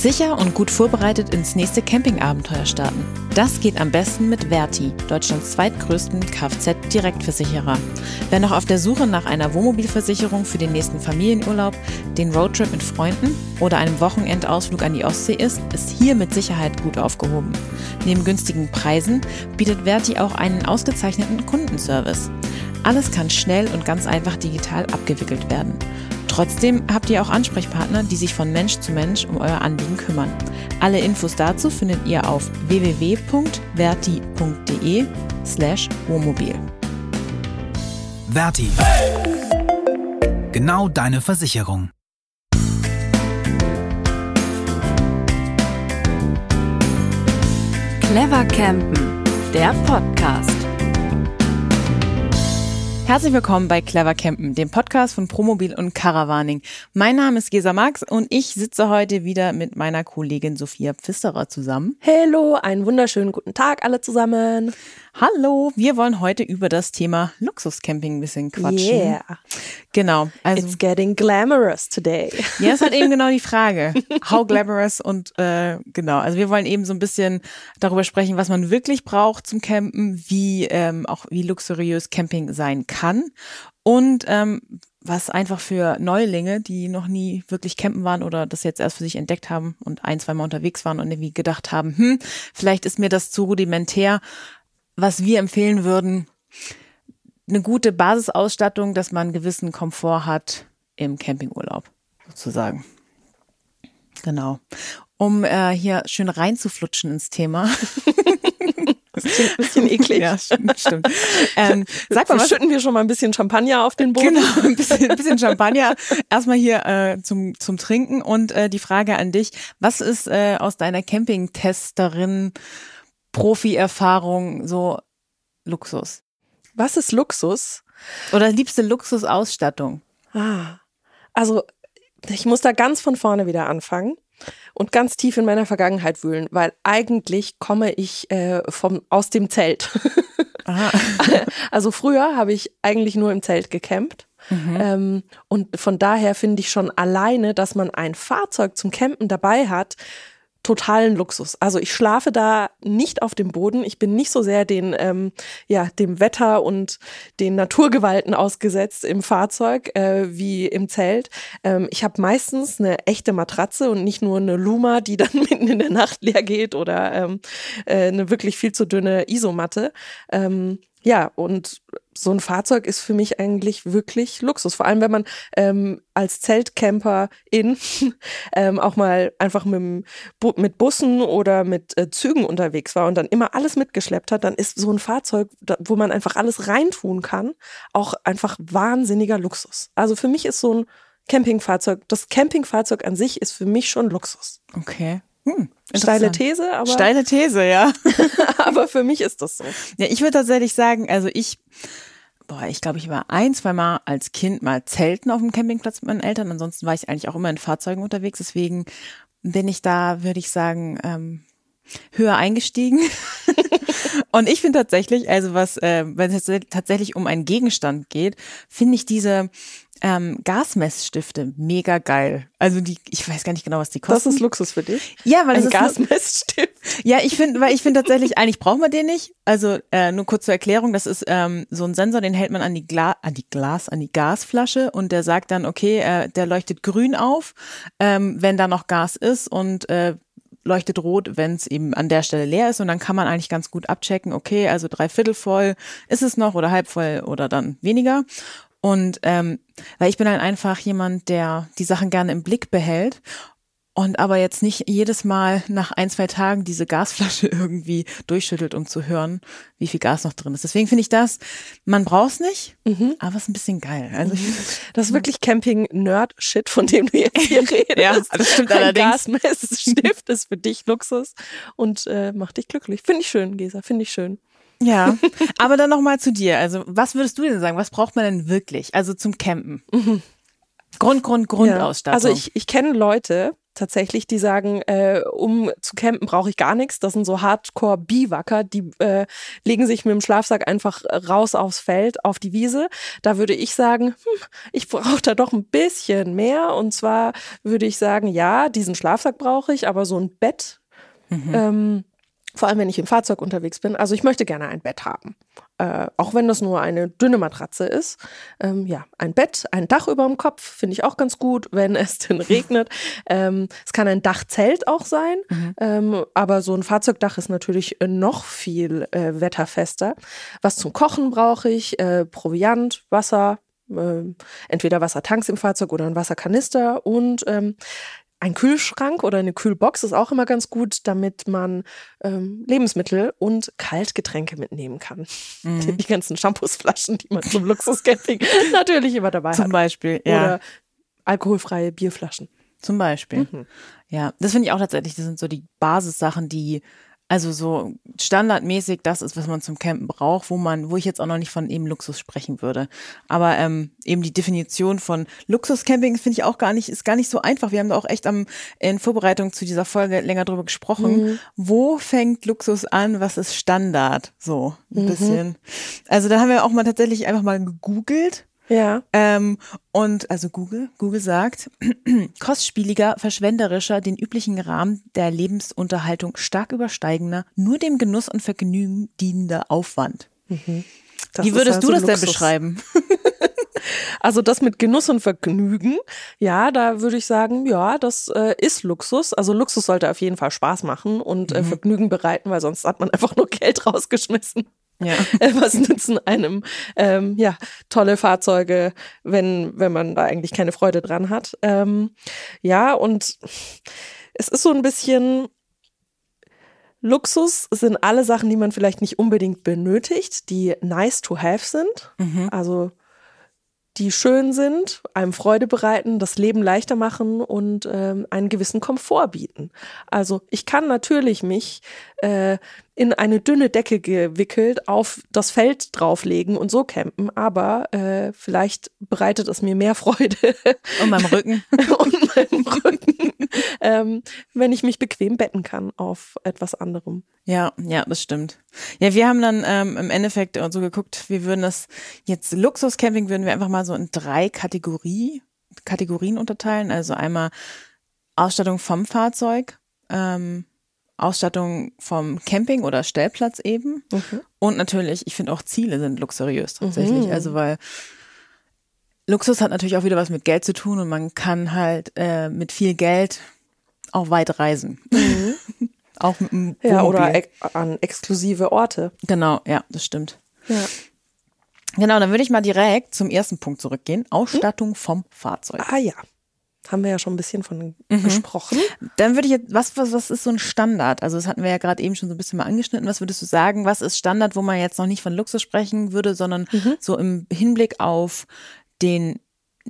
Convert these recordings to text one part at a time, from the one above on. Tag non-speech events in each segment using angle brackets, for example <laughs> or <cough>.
Sicher und gut vorbereitet ins nächste Campingabenteuer starten. Das geht am besten mit Verti, Deutschlands zweitgrößten Kfz-Direktversicherer. Wer noch auf der Suche nach einer Wohnmobilversicherung für den nächsten Familienurlaub, den Roadtrip mit Freunden oder einem Wochenendausflug an die Ostsee ist, ist hier mit Sicherheit gut aufgehoben. Neben günstigen Preisen bietet Verti auch einen ausgezeichneten Kundenservice. Alles kann schnell und ganz einfach digital abgewickelt werden. Trotzdem habt ihr auch Ansprechpartner, die sich von Mensch zu Mensch um euer Anliegen kümmern. Alle Infos dazu findet ihr auf www.verti.de slash Wohnmobil. Verti. Genau deine Versicherung. Clever Campen, der Podcast. Herzlich willkommen bei Clever Campen, dem Podcast von Promobil und Caravaning. Mein Name ist Gesa Max und ich sitze heute wieder mit meiner Kollegin Sophia Pfisterer zusammen. Hallo, einen wunderschönen guten Tag alle zusammen. Hallo, wir wollen heute über das Thema Luxuscamping ein bisschen quatschen. Yeah. Genau. Also, It's getting glamorous today. Ja, ist halt eben <laughs> genau die Frage. How glamorous und äh, genau. Also wir wollen eben so ein bisschen darüber sprechen, was man wirklich braucht zum Campen, wie ähm, auch wie luxuriös Camping sein kann und ähm, was einfach für Neulinge, die noch nie wirklich campen waren oder das jetzt erst für sich entdeckt haben und ein, zwei Mal unterwegs waren und irgendwie gedacht haben, hm, vielleicht ist mir das zu rudimentär, was wir empfehlen würden, eine gute Basisausstattung, dass man einen gewissen Komfort hat im Campingurlaub, sozusagen. Genau. Um äh, hier schön reinzuflutschen ins Thema. <laughs> Das klingt ein bisschen eklig. ja, stimmt. stimmt. Ähm, sag mal, was schütten wir schon mal ein bisschen Champagner auf den Boden? Genau, ein bisschen, ein bisschen Champagner. Erstmal hier äh, zum, zum Trinken und äh, die Frage an dich. Was ist äh, aus deiner Campingtesterin Profi-Erfahrung so Luxus? Was ist Luxus? Oder liebste Luxusausstattung? Ah, also ich muss da ganz von vorne wieder anfangen und ganz tief in meiner Vergangenheit wühlen, weil eigentlich komme ich äh, vom aus dem Zelt. <laughs> also früher habe ich eigentlich nur im Zelt gecampt. Mhm. Ähm, und von daher finde ich schon alleine, dass man ein Fahrzeug zum Campen dabei hat, totalen Luxus. Also ich schlafe da nicht auf dem Boden. Ich bin nicht so sehr den, ähm, ja, dem Wetter und den Naturgewalten ausgesetzt im Fahrzeug äh, wie im Zelt. Ähm, ich habe meistens eine echte Matratze und nicht nur eine Luma, die dann <laughs> mitten in der Nacht leer geht oder ähm, äh, eine wirklich viel zu dünne Isomatte. Ähm, ja, und so ein Fahrzeug ist für mich eigentlich wirklich Luxus. Vor allem, wenn man ähm, als Zeltcamper in <laughs> ähm, auch mal einfach mit, mit Bussen oder mit äh, Zügen unterwegs war und dann immer alles mitgeschleppt hat, dann ist so ein Fahrzeug, wo man einfach alles reintun kann, auch einfach wahnsinniger Luxus. Also für mich ist so ein Campingfahrzeug, das Campingfahrzeug an sich ist für mich schon Luxus. Okay. Hm, Steile These, aber. Steile These, ja. <laughs> aber für mich ist das so. Ja, ich würde tatsächlich sagen, also ich, boah, ich glaube, ich war ein, zwei Mal als Kind mal zelten auf dem Campingplatz mit meinen Eltern. Ansonsten war ich eigentlich auch immer in Fahrzeugen unterwegs. Deswegen bin ich da, würde ich sagen, ähm, höher eingestiegen. <laughs> Und ich finde tatsächlich, also was, äh, wenn es tatsächlich um einen Gegenstand geht, finde ich diese ähm, Gasmessstifte mega geil. Also die, ich weiß gar nicht genau, was die kosten. Das ist Luxus für dich. Ja, weil ein Gasmessstift. Ja, ich finde, weil ich finde tatsächlich, eigentlich braucht man den nicht. Also äh, nur kurz zur Erklärung, das ist ähm, so ein Sensor, den hält man an die Glas, an die Glas, an die Gasflasche und der sagt dann, okay, äh, der leuchtet grün auf, ähm, wenn da noch Gas ist und äh, leuchtet rot, wenn es eben an der Stelle leer ist und dann kann man eigentlich ganz gut abchecken, okay, also drei Viertel voll ist es noch oder halb voll oder dann weniger. Und ähm, weil ich bin halt einfach jemand, der die Sachen gerne im Blick behält und aber jetzt nicht jedes Mal nach ein, zwei Tagen diese Gasflasche <laughs> irgendwie durchschüttelt, um zu hören, wie viel Gas noch drin ist. Deswegen finde ich das, man braucht es nicht, mhm. aber es ist ein bisschen geil. Also mhm. Das ist wirklich Camping-Nerd-Shit, von dem du jetzt hier <laughs> redest. ja, das stimmt Ein allerdings. Gasmessstift ist für dich Luxus und äh, macht dich glücklich. Finde ich schön, Gesa, finde ich schön. Ja, <laughs> aber dann nochmal zu dir. Also, was würdest du denn sagen? Was braucht man denn wirklich? Also zum Campen? Mhm. Grund, Grund, Grundausstattung. Ja, also ich, ich kenne Leute, tatsächlich, die sagen, äh, um zu campen brauche ich gar nichts. Das sind so Hardcore-Biwacker, die äh, legen sich mit dem Schlafsack einfach raus aufs Feld, auf die Wiese. Da würde ich sagen, hm, ich brauche da doch ein bisschen mehr. Und zwar würde ich sagen, ja, diesen Schlafsack brauche ich, aber so ein Bett. Mhm. Ähm, vor allem, wenn ich im Fahrzeug unterwegs bin. Also ich möchte gerne ein Bett haben. Äh, auch wenn das nur eine dünne Matratze ist. Ähm, ja, ein Bett, ein Dach über dem Kopf finde ich auch ganz gut, wenn es denn <laughs> regnet. Ähm, es kann ein Dachzelt auch sein, mhm. ähm, aber so ein Fahrzeugdach ist natürlich noch viel äh, wetterfester. Was zum Kochen brauche ich? Äh, Proviant, Wasser, äh, entweder Wassertanks im Fahrzeug oder ein Wasserkanister und ähm, ein Kühlschrank oder eine Kühlbox ist auch immer ganz gut, damit man ähm, Lebensmittel und Kaltgetränke mitnehmen kann. Mhm. Die ganzen Shampoosflaschen, die man zum Luxuscamping <laughs> natürlich immer dabei zum hat. Zum Beispiel, ja. Oder alkoholfreie Bierflaschen. Zum Beispiel. Mhm. Ja, das finde ich auch tatsächlich, das sind so die Basissachen, die also so standardmäßig das ist, was man zum Campen braucht, wo man, wo ich jetzt auch noch nicht von eben Luxus sprechen würde. Aber ähm, eben die Definition von Luxuscamping finde ich auch gar nicht, ist gar nicht so einfach. Wir haben da auch echt am in Vorbereitung zu dieser Folge länger drüber gesprochen. Mhm. Wo fängt Luxus an? Was ist Standard? So ein mhm. bisschen. Also da haben wir auch mal tatsächlich einfach mal gegoogelt ja. Ähm, und also Google, Google sagt, <clears throat> kostspieliger, verschwenderischer, den üblichen Rahmen der Lebensunterhaltung stark übersteigender, nur dem Genuss und Vergnügen dienender Aufwand. Mhm. Wie würdest also du das Luxus. denn beschreiben? <laughs> Also das mit Genuss und Vergnügen, ja, da würde ich sagen, ja, das äh, ist Luxus. Also Luxus sollte auf jeden Fall Spaß machen und äh, mhm. Vergnügen bereiten, weil sonst hat man <laughs> einfach nur Geld rausgeschmissen. Ja. <laughs> Was nützen einem ähm, ja tolle Fahrzeuge, wenn wenn man da eigentlich keine Freude dran hat? Ähm, ja und es ist so ein bisschen Luxus sind alle Sachen, die man vielleicht nicht unbedingt benötigt, die nice to have sind. Mhm. Also die schön sind, einem Freude bereiten, das Leben leichter machen und ähm, einen gewissen Komfort bieten. Also ich kann natürlich mich äh, in eine dünne Decke gewickelt auf das Feld drauflegen und so campen, aber äh, vielleicht bereitet es mir mehr Freude. Und meinem Rücken. <laughs> und meinem Rücken, ähm, wenn ich mich bequem betten kann auf etwas anderem. Ja, ja, das stimmt. Ja, wir haben dann ähm, im Endeffekt so geguckt, wir würden das jetzt Luxuscamping würden wir einfach mal so in drei Kategorie, Kategorien unterteilen. Also einmal Ausstattung vom Fahrzeug, ähm, Ausstattung vom Camping oder Stellplatz eben. Mhm. Und natürlich, ich finde auch Ziele sind luxuriös tatsächlich. Mhm. Also weil Luxus hat natürlich auch wieder was mit Geld zu tun und man kann halt äh, mit viel Geld auch weit reisen. Mhm. <laughs> auch mit einem Ja, oder ex an exklusive Orte. Genau, ja, das stimmt. Ja. Genau, dann würde ich mal direkt zum ersten Punkt zurückgehen. Ausstattung vom Fahrzeug. Ah ja. Haben wir ja schon ein bisschen von mhm. gesprochen. Dann würde ich jetzt, was, was, was ist so ein Standard? Also das hatten wir ja gerade eben schon so ein bisschen mal angeschnitten. Was würdest du sagen, was ist Standard, wo man jetzt noch nicht von Luxus sprechen würde, sondern mhm. so im Hinblick auf den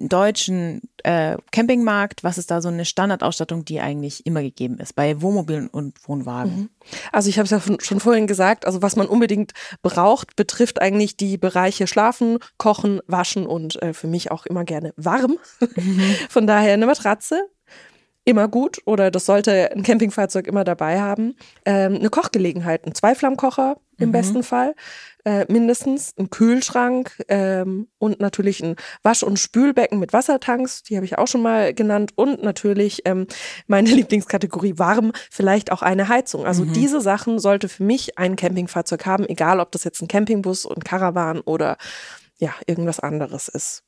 deutschen äh, Campingmarkt, was ist da so eine Standardausstattung, die eigentlich immer gegeben ist bei Wohnmobilen und Wohnwagen? Mhm. Also ich habe es ja schon vorhin gesagt, also was man unbedingt braucht, betrifft eigentlich die Bereiche Schlafen, Kochen, Waschen und äh, für mich auch immer gerne warm. Mhm. <laughs> Von daher eine Matratze, immer gut oder das sollte ein Campingfahrzeug immer dabei haben. Ähm, eine Kochgelegenheit, ein Zweiflammkocher im mhm. besten Fall, äh, mindestens ein Kühlschrank ähm, und natürlich ein Wasch- und Spülbecken mit Wassertanks, die habe ich auch schon mal genannt und natürlich ähm, meine <laughs> Lieblingskategorie warm, vielleicht auch eine Heizung. Also mhm. diese Sachen sollte für mich ein Campingfahrzeug haben, egal ob das jetzt ein Campingbus und Caravan oder ja, irgendwas anderes ist.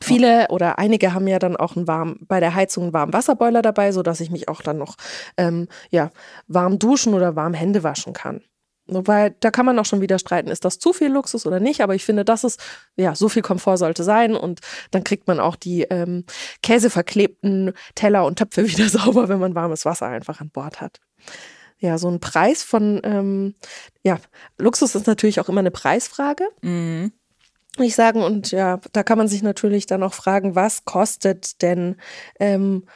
Viele oder einige haben ja dann auch einen warm, bei der Heizung einen warmen Wasserboiler dabei, so dass ich mich auch dann noch ähm, ja, warm duschen oder warm Hände waschen kann. Wobei, da kann man auch schon wieder streiten, ist das zu viel Luxus oder nicht, aber ich finde, das ist, ja, so viel Komfort sollte sein und dann kriegt man auch die ähm, käseverklebten Teller und Töpfe <laughs> wieder sauber, wenn man warmes Wasser einfach an Bord hat. Ja, so ein Preis von, ähm, ja, Luxus ist natürlich auch immer eine Preisfrage. Mhm ich sagen. Und ja, da kann man sich natürlich dann auch fragen, was kostet denn ähm,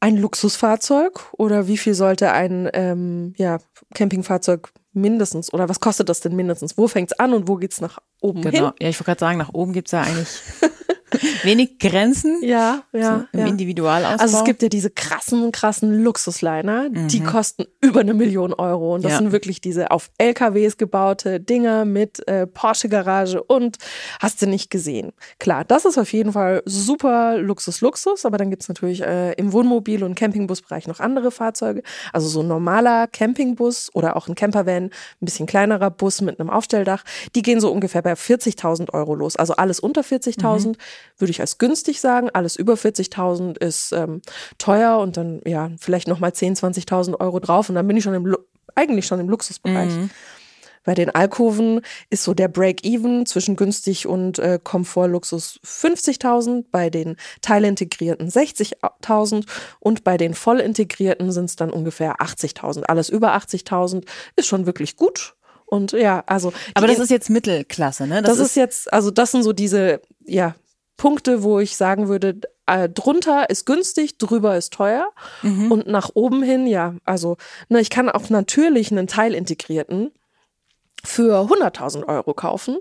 ein Luxusfahrzeug oder wie viel sollte ein ähm, ja, Campingfahrzeug mindestens oder was kostet das denn mindestens? Wo fängt's an und wo geht's nach oben genau. hin? Ja, ich wollte gerade sagen, nach oben gibt's ja eigentlich <laughs> <laughs> Wenig Grenzen. Ja, ja. So Im ja. Individualausbau. Also es gibt ja diese krassen, krassen Luxusliner, die kosten über eine Million Euro. Und das Ja. sind wirklich diese auf LKWs gebaute Dinger mit äh, Porsche-Garage und hast du nicht gesehen. Klar, das ist auf jeden Fall super Luxus, Luxus, aber dann gibt's natürlich äh, im Wohnmobil- und Campingbusbereich noch andere Fahrzeuge. Also so ein normaler Campingbus oder auch ein Campervan, ein bisschen kleinerer Bus mit einem Aufstelldach, die gehen so ungefähr bei 40.000 Euro los. Also alles unter 40.000 würde ich als günstig sagen. Alles über 40.000 ist ähm, teuer und dann ja vielleicht nochmal 10.000, 20.000 Euro drauf und dann bin ich schon im Lu eigentlich schon im Luxusbereich. Bei den Alkoven ist so der Break-Even zwischen günstig und äh, Komfort-Luxus 50.000, bei den teilintegrierten 60.000 und bei den vollintegrierten sind es dann ungefähr 80.000. Alles über 80.000 ist schon wirklich gut. Und ja, also. Aber das ist jetzt Mittelklasse, ne? das, ist jetzt, also das sind so diese, ja, Punkte, wo ich sagen würde, äh, drunter ist günstig, drüber ist teuer. Und nach oben hin, ja, also, ne, ich kann auch natürlich einen teilintegrierten für 100.000 Euro kaufen.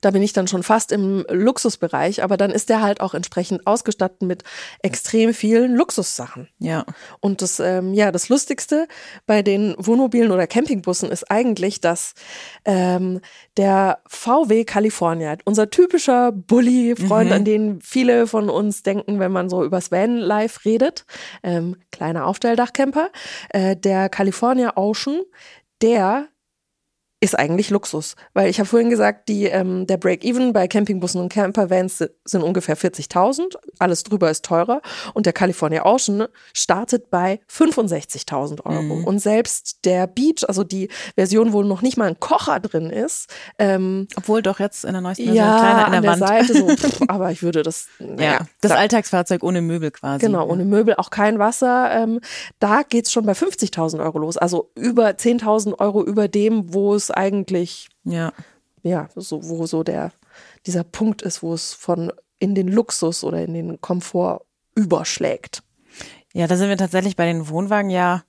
Da bin ich dann schon fast im Luxusbereich, aber dann ist der halt auch entsprechend ausgestattet mit extrem vielen Luxussachen. Ja. Und das, ähm, ja, das Lustigste bei den Wohnmobilen oder Campingbussen ist eigentlich, dass ähm, der VW California, unser typischer Bully-Freund, an den viele von uns denken, wenn man so übers Van-Life redet, ähm, kleiner Aufstelldachcamper, äh, der California Ocean, der ist eigentlich Luxus. Weil ich habe vorhin gesagt, die, ähm, der Break-Even bei Campingbussen und Campervans si- sind ungefähr 40.000. Alles drüber ist teurer. Und der California Ocean startet bei 65.000 Euro. Mhm. Und selbst der Beach, also die Version, wo noch nicht mal ein Kocher drin ist, ähm, Obwohl doch jetzt in der neuesten Version ja, kleiner in an der, der Wand. Seite so, <laughs> pff, aber ich würde das, naja, ja, das da- Alltagsfahrzeug ohne Möbel quasi. Genau, ohne Möbel, auch kein Wasser. Ähm, da geht's schon bei 50.000 Euro los. Also über 10.000 Euro über dem, wo es eigentlich, Ja. ja, so, wo so der, dieser Punkt ist, wo es von in den Luxus oder in den Komfort überschlägt. Ja, da sind wir tatsächlich bei den Wohnwagen ja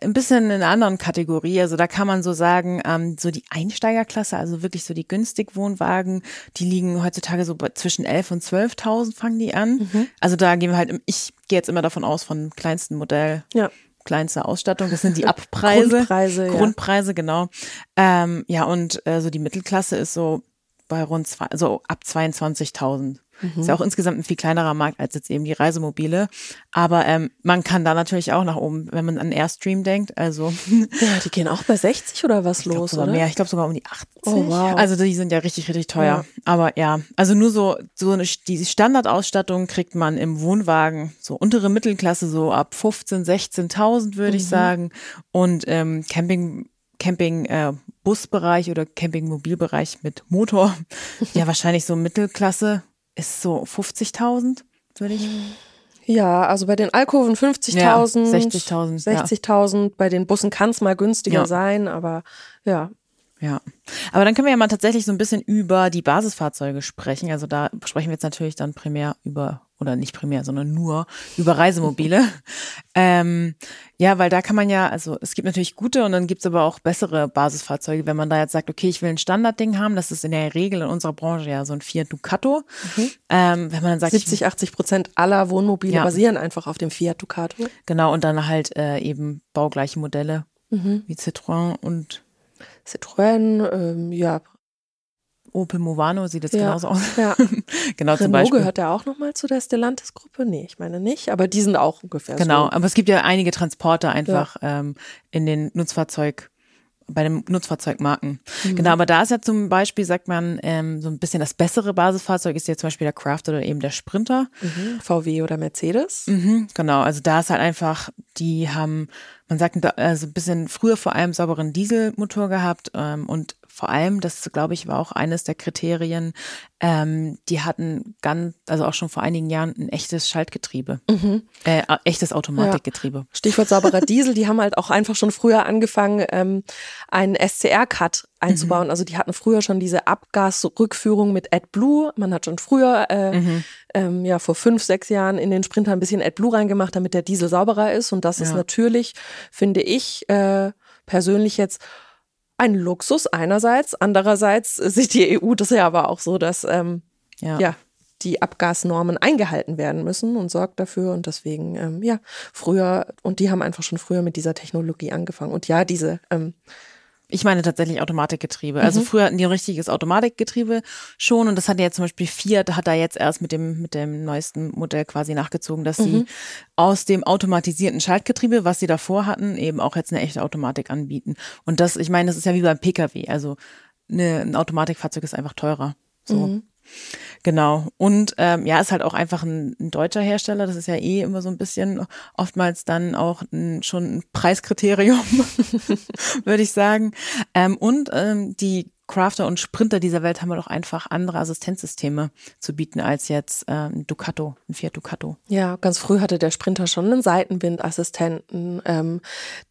ein bisschen in einer anderen Kategorie. Also da kann man so sagen, ähm, so die Einsteigerklasse, also wirklich so die günstig Wohnwagen, die liegen heutzutage so bei zwischen 11 und 12.000 fangen die an. Also da gehen wir halt, ich gehe jetzt immer davon aus von kleinsten Modell, Ja. Kleinste Ausstattung. Das sind die Abpreise. Grundpreise, ja. Grundpreise, genau. Ähm, ja, und äh, so die Mittelklasse ist so bei rund zwei, so ab 22.000. Ist ja auch insgesamt ein viel kleinerer Markt als jetzt eben die Reisemobile. Aber ähm, man kann da natürlich auch nach oben, wenn man an Airstream denkt. Also <laughs> Ja, die gehen auch bei 60 oder was ich los, oder? mehr. Ich glaube sogar um die 80. Oh, wow. Also die sind ja richtig, richtig teuer. Ja. Aber ja, also nur so, so eine, die Standardausstattung kriegt man im Wohnwagen, so untere Mittelklasse, so ab 15, 16.000 würde Mhm. ich sagen. Und ähm, Camping, Camping äh, oder Campingmobilbereich mit Motor, <laughs> ja wahrscheinlich so Mittelklasse ist so 50.000, würde ich. Ja, also bei den Alkoven 50.000. Ja, 60.000, ja. 60.000. Bei den Bussen kann es mal günstiger Ja. sein, aber ja. Ja, aber dann können wir ja mal tatsächlich so ein bisschen über die Basisfahrzeuge sprechen. Also da sprechen wir jetzt natürlich dann primär über, oder nicht primär, sondern nur über Reisemobile. <laughs> ähm, ja, weil da kann man ja, also es gibt natürlich gute und dann gibt's aber auch bessere Basisfahrzeuge. Wenn man da jetzt sagt, okay, ich will ein Standardding haben, das ist in der Regel in unserer Branche ja so ein Fiat Ducato. Ähm, wenn man dann sagt, ich 70, 80 Prozent aller Wohnmobile Ja. basieren einfach auf dem Fiat Ducato. Genau, und dann halt äh, eben baugleiche Modelle wie Citroën und Citroën, ähm, ja, Opel Movano sieht jetzt Ja. genauso aus. ja. <laughs> genau, zum Renault Beispiel. gehört ja auch nochmal zu der Stellantis-Gruppe? Nee, ich meine nicht, aber die sind auch ungefähr Genau, so. aber es gibt ja einige Transporter einfach ähm, in den Nutzfahrzeug, bei den Nutzfahrzeugmarken. Mhm. Genau, aber da ist ja zum Beispiel, sagt man, ähm, so ein bisschen das bessere Basisfahrzeug ist ja zum Beispiel der Craft oder eben der Sprinter. Mhm. VW oder Mercedes. Mhm, genau, also da ist halt einfach, die haben, man sagt, also ein bisschen früher vor allem sauberen Dieselmotor gehabt ähm, und vor allem, das glaube ich war auch eines der Kriterien, ähm, die hatten ganz, also auch schon vor einigen Jahren ein echtes Schaltgetriebe, äh, äh, echtes Automatikgetriebe. Stichwort sauberer <laughs> Diesel, die haben halt auch einfach schon früher angefangen, ähm, einen SCR-Cut einzubauen. Also die hatten früher schon diese Abgasrückführung mit AdBlue. Man hat schon früher, äh, ähm, ja, vor fünf, sechs Jahren in den Sprinter ein bisschen AdBlue reingemacht, damit der Diesel sauberer ist. Und das ist Ja. natürlich, finde ich, äh, persönlich jetzt ein Luxus einerseits. Andererseits sieht die EU das ja aber auch so, dass, ähm, Ja. ja, die Abgasnormen eingehalten werden müssen und sorgt dafür. Und deswegen, ähm, ja, früher, und die haben einfach schon früher mit dieser Technologie angefangen. Und ja, diese ähm, ich meine tatsächlich Automatikgetriebe. Also mhm. früher hatten die ein richtiges Automatikgetriebe schon und das hat ja zum Beispiel Fiat hat da jetzt erst mit dem mit dem neuesten Modell quasi nachgezogen, dass sie mhm. aus dem automatisierten Schaltgetriebe, was sie davor hatten, eben auch jetzt eine echte Automatik anbieten. Und das, ich meine, das ist ja wie beim PKW. Also eine, ein Automatikfahrzeug ist einfach teurer. So. Mhm. Genau. Und ähm, ja, ist halt auch einfach ein, ein, deutscher Hersteller. Das ist ja eh immer so ein bisschen oftmals dann auch ein, schon ein Preiskriterium, <laughs> würde ich sagen. Ähm, und ähm, die Crafter und Sprinter dieser Welt haben wir doch einfach andere Assistenzsysteme zu bieten als jetzt äh, ein Ducato, ein Fiat Ducato. Ja, ganz früh hatte der Sprinter schon einen Seitenwindassistenten. Ähm,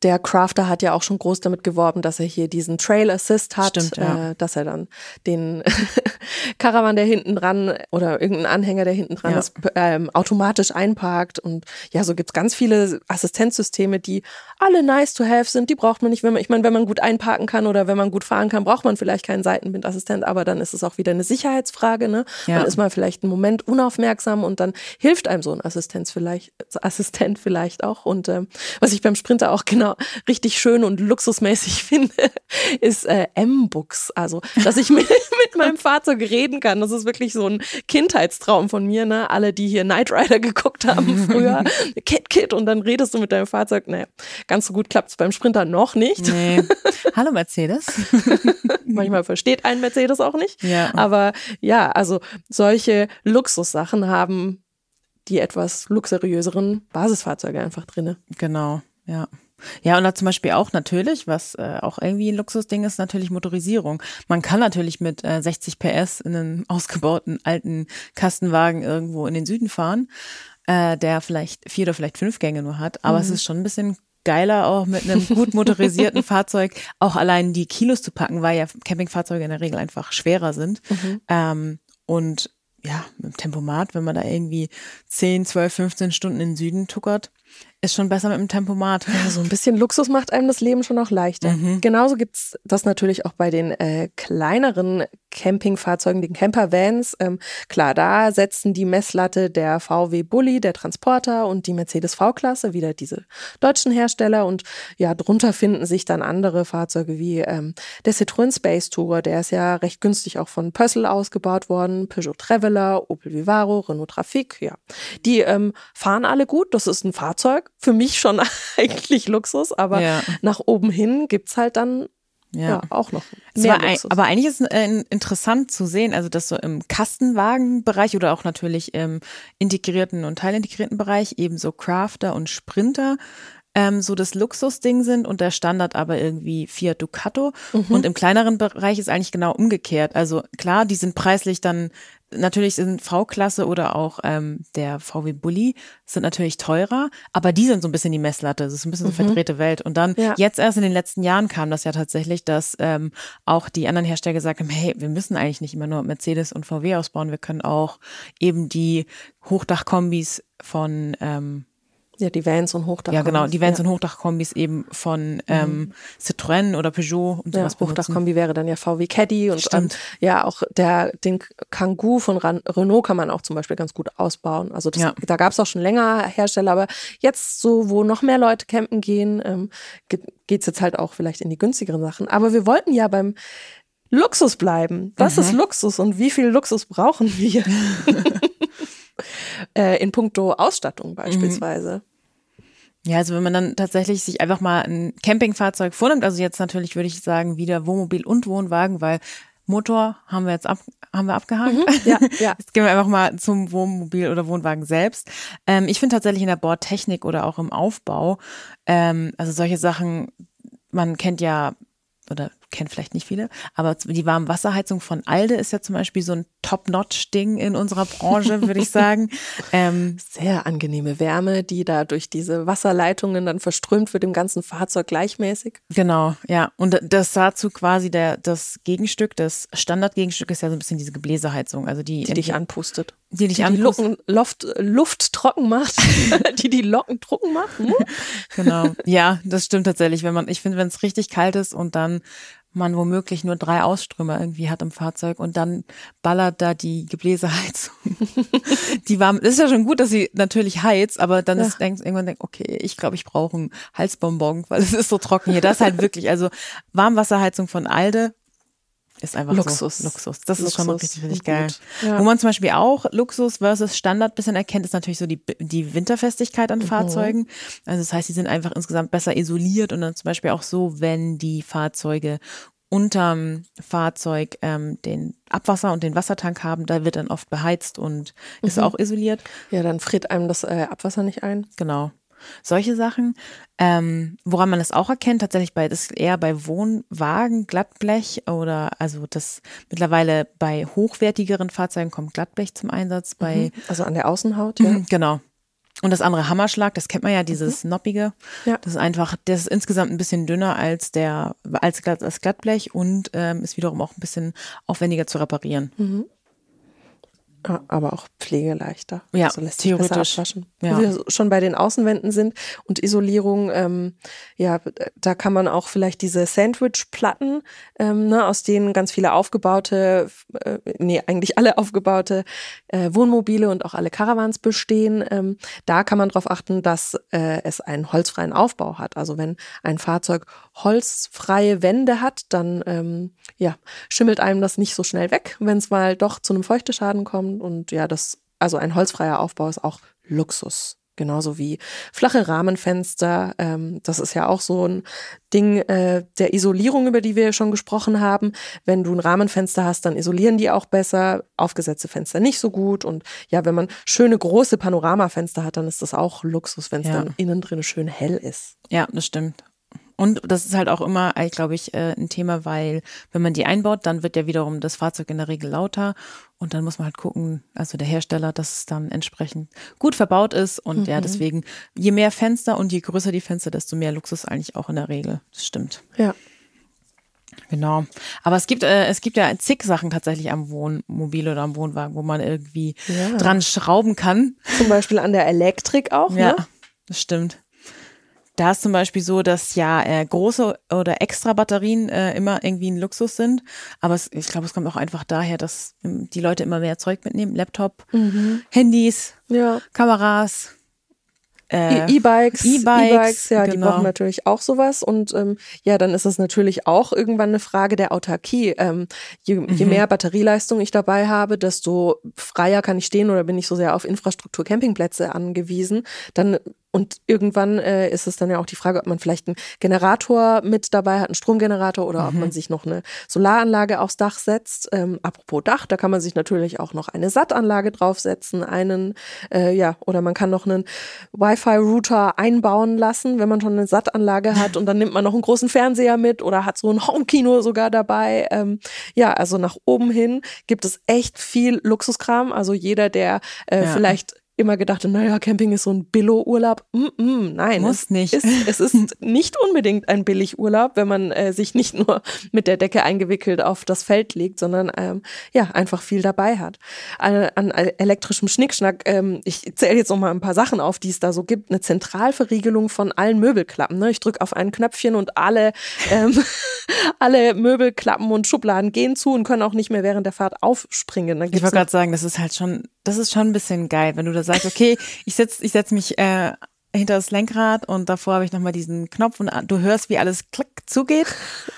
der Crafter hat ja auch schon groß damit geworben, dass er hier diesen Trail Assist hat, Stimmt, ja. äh, dass er dann den <laughs> Caravan, der hinten dran oder irgendeinen Anhänger, der hinten dran ja. ist, ähm, automatisch einparkt. Und ja, so gibt's ganz viele Assistenzsysteme, die alle nice to have sind. Die braucht man nicht, wenn man, ich meine, wenn man gut einparken kann oder wenn man gut fahren kann, braucht man vielleicht keinen Seitenwindassistent, aber dann ist es auch wieder eine Sicherheitsfrage. Ne? Ja. Dann ist man vielleicht einen Moment unaufmerksam und dann hilft einem so ein Assistenz vielleicht, Assistent vielleicht auch. Und ähm, was ich beim Sprinter auch genau richtig schön und luxusmäßig <laughs> finde, ist äh, M-Books. Also, dass ich <laughs> mit, mit meinem Fahrzeug reden kann. Das ist wirklich so ein Kindheitstraum von mir. Ne? Alle, die hier Knight Rider <laughs> geguckt haben früher, Kit Kit und dann redest du mit deinem Fahrzeug. Naja, ganz so gut klappt es beim Sprinter noch nicht. Nee. Hallo Mercedes. Manchmal versteht ein Mercedes auch nicht. Ja. Aber ja, also solche Luxussachen haben die etwas luxuriöseren Basisfahrzeuge einfach drinne. Genau, ja. Ja, und da zum Beispiel auch natürlich, was äh, auch irgendwie ein Luxusding ist, natürlich Motorisierung. Man kann natürlich mit äh, 60 PS in einem <laughs> ausgebauten alten Kastenwagen irgendwo in den Süden fahren, äh, der vielleicht vier oder vielleicht fünf Gänge nur hat, aber mhm. es ist schon ein bisschen geiler, auch mit einem gut motorisierten <laughs> Fahrzeug auch allein die Kilos zu packen, weil ja Campingfahrzeuge in der Regel einfach schwerer sind. Mhm. Ähm, und ja, mit dem Tempomat, wenn man da irgendwie 10, 12, 15 Stunden in den Süden tuckert, ist schon besser mit dem Tempomat. Ja, so ein bisschen Luxus macht einem das Leben schon auch leichter. Mhm. Genauso gibt's das natürlich auch bei den äh, kleineren Campingfahrzeugen, den Campervans. Ähm, klar, da setzen die Messlatte der VW Bulli, der Transporter und die Mercedes V-Klasse, wieder diese deutschen Hersteller. Und ja, drunter finden sich dann andere Fahrzeuge wie ähm, der Citroën Space Tourer, der ist ja recht günstig auch von Pössl ausgebaut worden, Peugeot Traveller, Opel Vivaro, Renault Trafic, ja. Die ähm, fahren alle gut, das ist ein Fahrzeug, für mich schon <laughs> eigentlich Luxus, aber ja. nach oben hin gibt's halt dann ja. ja, auch noch. Mehr ein, aber eigentlich ist es äh, interessant zu sehen, also dass so im Kastenwagenbereich oder auch natürlich im integrierten und teilintegrierten Bereich eben so Crafter und Sprinter ähm, so das Luxusding sind und der Standard aber irgendwie Fiat Ducato. Mhm. Und im kleineren Bereich ist eigentlich genau umgekehrt. Also klar, die sind preislich dann natürlich sind V-Klasse oder auch ähm, der VW Bulli sind natürlich teurer, aber die sind so ein bisschen die Messlatte. Das ist ein bisschen so eine mhm. verdrehte Welt. Und dann ja. jetzt erst in den letzten Jahren kam das ja tatsächlich, dass ähm, auch die anderen Hersteller gesagt haben, hey, wir müssen eigentlich nicht immer nur Mercedes und VW ausbauen, wir können auch eben die Hochdachkombis von ähm, ja, die Vans und Hochdachkombis. Ja, genau, die Vans ja. und Hochdachkombis eben von ähm, mhm. Citroën oder Peugeot und sowas. Ja, Hochdachkombi wäre dann ja VW Caddy und ähm, ja auch der den Kangoo von Ran Renault kann man auch zum Beispiel ganz gut ausbauen. Also das, ja. da gab es auch schon länger Hersteller, aber jetzt so, wo noch mehr Leute campen gehen, ähm, geht's jetzt halt auch vielleicht in die günstigeren Sachen. Aber wir wollten ja beim Luxus bleiben. Was mhm. ist Luxus und wie viel Luxus brauchen wir? <laughs> <laughs> <laughs> äh, in puncto Ausstattung beispielsweise. Ja, also wenn man dann tatsächlich sich einfach mal ein Campingfahrzeug vornimmt, also jetzt natürlich würde ich sagen wieder Wohnmobil und Wohnwagen, weil Motor haben wir jetzt ab, haben wir abgehakt. Mhm, ja, <laughs> ja. Jetzt gehen wir einfach mal zum Wohnmobil oder Wohnwagen selbst. Ähm, ich finde tatsächlich in der Bordtechnik oder auch im Aufbau, ähm, also solche Sachen, man kennt ja oder kennt vielleicht nicht viele, aber die Warmwasserheizung von Alde ist ja zum Beispiel so ein Top-Notch-Ding in unserer Branche, würde ich <laughs> sagen. Ähm, Sehr angenehme Wärme, die da durch diese Wasserleitungen dann verströmt wird im ganzen Fahrzeug gleichmäßig. Genau, ja. Und das dazu quasi der, das Gegenstück, das Standardgegenstück ist ja so ein bisschen diese Gebläseheizung, also die, die dich anpustet. Die dich die, die Lucken, Luft, Luft trocken macht, <laughs> die die Locken trocken macht. Hm? <laughs> Genau. Ja, das stimmt tatsächlich. Wenn man, ich finde, wenn es richtig kalt ist und dann man womöglich nur drei Ausströmer irgendwie hat im Fahrzeug und dann ballert da die Gebläseheizung. <laughs> die warm, das ist ja schon gut, dass sie natürlich heizt, aber dann ja. ist denkst, irgendwann denkt, okay, ich glaube, ich brauche einen Halsbonbon, weil es ist so trocken hier. Das ist halt wirklich, also Warmwasserheizung von Alde ist einfach Luxus. So, Luxus. Das Luxus. ist schon richtig, richtig geil. Ja. Wo man zum Beispiel auch Luxus versus Standard bisschen erkennt, ist natürlich so die, die Winterfestigkeit an mhm. Fahrzeugen. Also das heißt, die sind einfach insgesamt besser isoliert und dann zum Beispiel auch so, wenn die Fahrzeuge unterm Fahrzeug ähm, den Abwasser und den Wassertank haben, da wird dann oft beheizt und mhm. ist auch isoliert. Ja, dann friert einem das äh, Abwasser nicht ein. Genau. Solche Sachen. Ähm, woran man das auch erkennt, tatsächlich bei das eher bei Wohnwagen, Glattblech oder also das mittlerweile bei hochwertigeren Fahrzeugen kommt Glattblech zum Einsatz. Bei mhm. also an der Außenhaut, ja. Mhm, genau. Und das andere Hammerschlag, das kennt man ja, dieses mhm. noppige. Ja. Das ist einfach, das ist insgesamt ein bisschen dünner als der, als das Glattblech und ähm, ist wiederum auch ein bisschen aufwendiger zu reparieren. Mhm. Aber auch pflegeleichter. Ja, also lässt theoretisch. abwaschen. Ja. Wo wir schon bei den Außenwänden sind und Isolierung, ähm, ja, da kann man auch vielleicht diese Sandwich-Platten, ähm, ne, aus denen ganz viele aufgebaute, äh, nee, eigentlich alle aufgebaute äh, Wohnmobile und auch alle Caravans bestehen. Ähm, da kann man darauf achten, dass äh, es einen holzfreien Aufbau hat. Also wenn ein Fahrzeug holzfreie Wände hat, dann ähm, ja, schimmelt einem das nicht so schnell weg, wenn es mal doch zu einem Feuchteschaden kommt. Und ja, das, also ein holzfreier Aufbau ist auch Luxus. Genauso wie flache Rahmenfenster. Ähm, das ist ja auch so ein Ding äh, der Isolierung, über die wir schon gesprochen haben. Wenn du ein Rahmenfenster hast, dann isolieren die auch besser. Aufgesetzte Fenster nicht so gut. Und ja, wenn man schöne große Panoramafenster hat, dann ist das auch Luxus, wenn es ja. dann innen drin schön hell ist. Ja, das stimmt. Und das ist halt auch immer, glaube ich, äh, ein Thema, weil wenn man die einbaut, dann wird ja wiederum das Fahrzeug in der Regel lauter und dann muss man halt gucken, also der Hersteller, dass es dann entsprechend gut verbaut ist und mhm. ja, deswegen, je mehr Fenster und je größer die Fenster, desto mehr Luxus eigentlich auch in der Regel. Das stimmt. Ja. Genau. Aber es gibt, äh, es gibt ja zig Sachen tatsächlich am Wohnmobil oder am Wohnwagen, wo man irgendwie ja. dran schrauben kann. Zum Beispiel an der Elektrik auch, ja, ne? das stimmt. Da ist zum Beispiel so, dass ja äh, große oder extra Batterien äh, immer irgendwie ein Luxus sind. Aber es, ich glaube, es kommt auch einfach daher, dass ähm, die Leute immer mehr Zeug mitnehmen. Laptop, mhm. Handys, ja. Kameras. Äh, E-Bikes, E-Bikes, ja, genau. die brauchen natürlich auch sowas. Und ähm, ja, dann ist es natürlich auch irgendwann eine Frage der Autarkie. Ähm, je, mhm. je mehr Batterieleistung ich dabei habe, desto freier kann ich stehen oder bin ich so sehr auf Infrastruktur Campingplätze angewiesen. Dann und irgendwann äh, ist es dann ja auch die Frage, ob man vielleicht einen Generator mit dabei hat, einen Stromgenerator oder mhm. ob man sich noch eine Solaranlage aufs Dach setzt. Ähm, apropos Dach, da kann man sich natürlich auch noch eine SAT-Anlage draufsetzen, einen, äh, ja, oder man kann noch einen Wi-Fi-Router einbauen lassen, wenn man schon eine SAT-Anlage hat <laughs> und dann nimmt man noch einen großen Fernseher mit oder hat so ein Home-Kino sogar dabei. Ähm, ja, also nach oben hin gibt es echt viel Luxuskram. Also jeder, der äh, ja. vielleicht immer gedacht, naja, Camping ist so ein Billo-Urlaub. Mm -mm, nein, muss es nicht. Ist, es ist <laughs> nicht unbedingt ein Billig-Urlaub, wenn man äh, sich nicht nur mit der Decke eingewickelt auf das Feld legt, sondern ähm, ja einfach viel dabei hat. An, an elektrischem Schnickschnack. Ähm, ich zähle jetzt noch mal ein paar Sachen auf, die es da so gibt. Eine Zentralverriegelung von allen Möbelklappen. Ne? Ich drücke auf ein Knöpfchen und alle ähm, <laughs> alle Möbelklappen und Schubladen gehen zu und können auch nicht mehr während der Fahrt aufspringen. ich wollte gerade sagen, das ist halt schon, das ist schon ein bisschen geil, wenn du da sagst, okay, ich setz, ich setz mich äh, hinter das Lenkrad und davor habe ich nochmal diesen Knopf und du hörst, wie alles klick zugeht.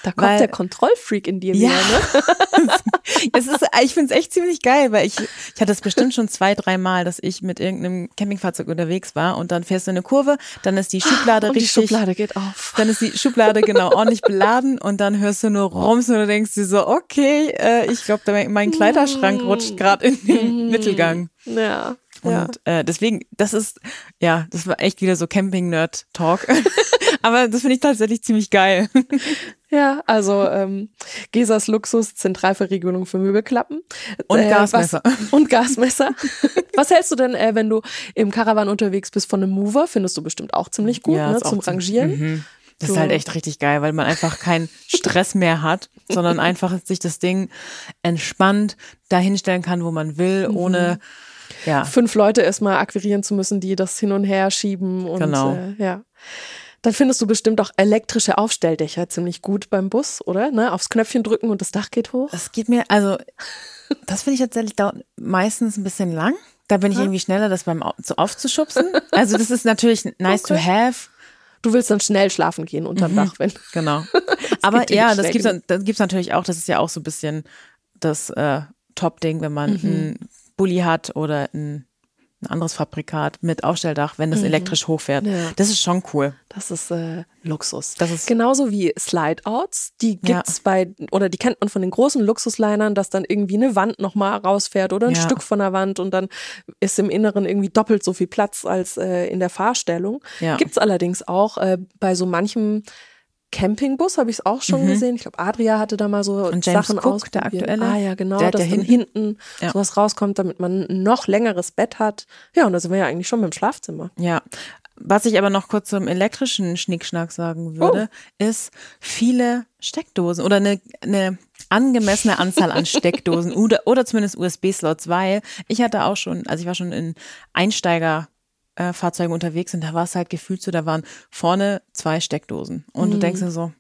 Da kommt weil, der Kontrollfreak in dir ja. wieder, ne? <laughs> es ist, ich finde es echt ziemlich geil, weil ich, ich hatte es bestimmt schon zwei, drei Mal, dass ich mit irgendeinem Campingfahrzeug unterwegs war und dann fährst du in eine Kurve, dann ist die Schublade und richtig. Die Schublade geht auf. Dann ist die Schublade genau ordentlich beladen und dann hörst du nur Rums und du denkst dir so, okay, äh, ich glaube, mein Kleiderschrank rutscht gerade in den Mittelgang. Ja. Und ja. äh, deswegen, das ist, ja, das war echt wieder so Camping-Nerd-Talk. <laughs> Aber das finde ich tatsächlich ziemlich geil. <laughs> Ja, also ähm, Gesas Luxus, Zentralverriegelung für Möbelklappen. Und äh, Gasmesser. Was, und Gasmesser. <laughs> was hältst du denn, äh, wenn du im Caravan unterwegs bist von einem Mover? Findest du bestimmt auch ziemlich gut, ja, ne, zum Rangieren. Mhm. Das so. ist halt echt richtig geil, weil man einfach keinen Stress mehr hat, sondern einfach sich das Ding entspannt dahinstellen kann, wo man will, mhm. Ja. fünf Leute erstmal akquirieren zu müssen, die das hin und her schieben und genau. äh, ja. Dann findest du bestimmt auch elektrische Aufstelldächer ziemlich gut beim Bus, oder? Ne? Aufs Knöpfchen drücken und das Dach geht hoch. Das geht mir, also das finde ich tatsächlich dauert meistens ein bisschen lang. Da bin ich irgendwie schneller, das beim Au- so aufzuschubsen. Also das ist natürlich nice to Okay. have. Du willst dann schnell schlafen gehen unterm Dach, wenn. <laughs> Genau. <laughs> Aber ja, das das gibt's natürlich auch. Das ist ja auch so ein bisschen das äh, Top-Ding, wenn man einen Bulli hat oder ein, ein anderes Fabrikat mit Aufstelldach, wenn das elektrisch hochfährt. Ja. Das ist schon cool. Das ist äh, Luxus. Das ist- genauso wie Slide-Outs. Die Ja. gibt's bei oder die kennt man von den großen Luxuslinern, dass dann irgendwie eine Wand noch mal rausfährt oder ein Ja. Stück von der Wand und dann ist im Inneren irgendwie doppelt so viel Platz als äh, in der Fahrstellung. Ja. Gibt's allerdings auch äh, bei so manchem Campingbus habe ich es auch schon gesehen. Ich glaube, Adria hatte da mal so Mhm. Sachen Cook, der ausprobiert. aktuelle, Ah ja, genau, der dass ja dann hinten- hinten Ja. sowas rauskommt, damit man ein noch längeres Bett hat. Ja, und da sind wir ja eigentlich schon mit dem Schlafzimmer. Ja. Was ich aber noch kurz zum elektrischen Schnickschnack sagen würde, Oh. ist viele Steckdosen oder eine, eine angemessene Anzahl an <laughs> Steckdosen oder, oder zumindest USB-Slots, weil ich hatte auch schon, also ich war schon in Einsteiger äh, Fahrzeugen unterwegs und da war es halt gefühlt so, da waren vorne zwei Steckdosen und du denkst dir so,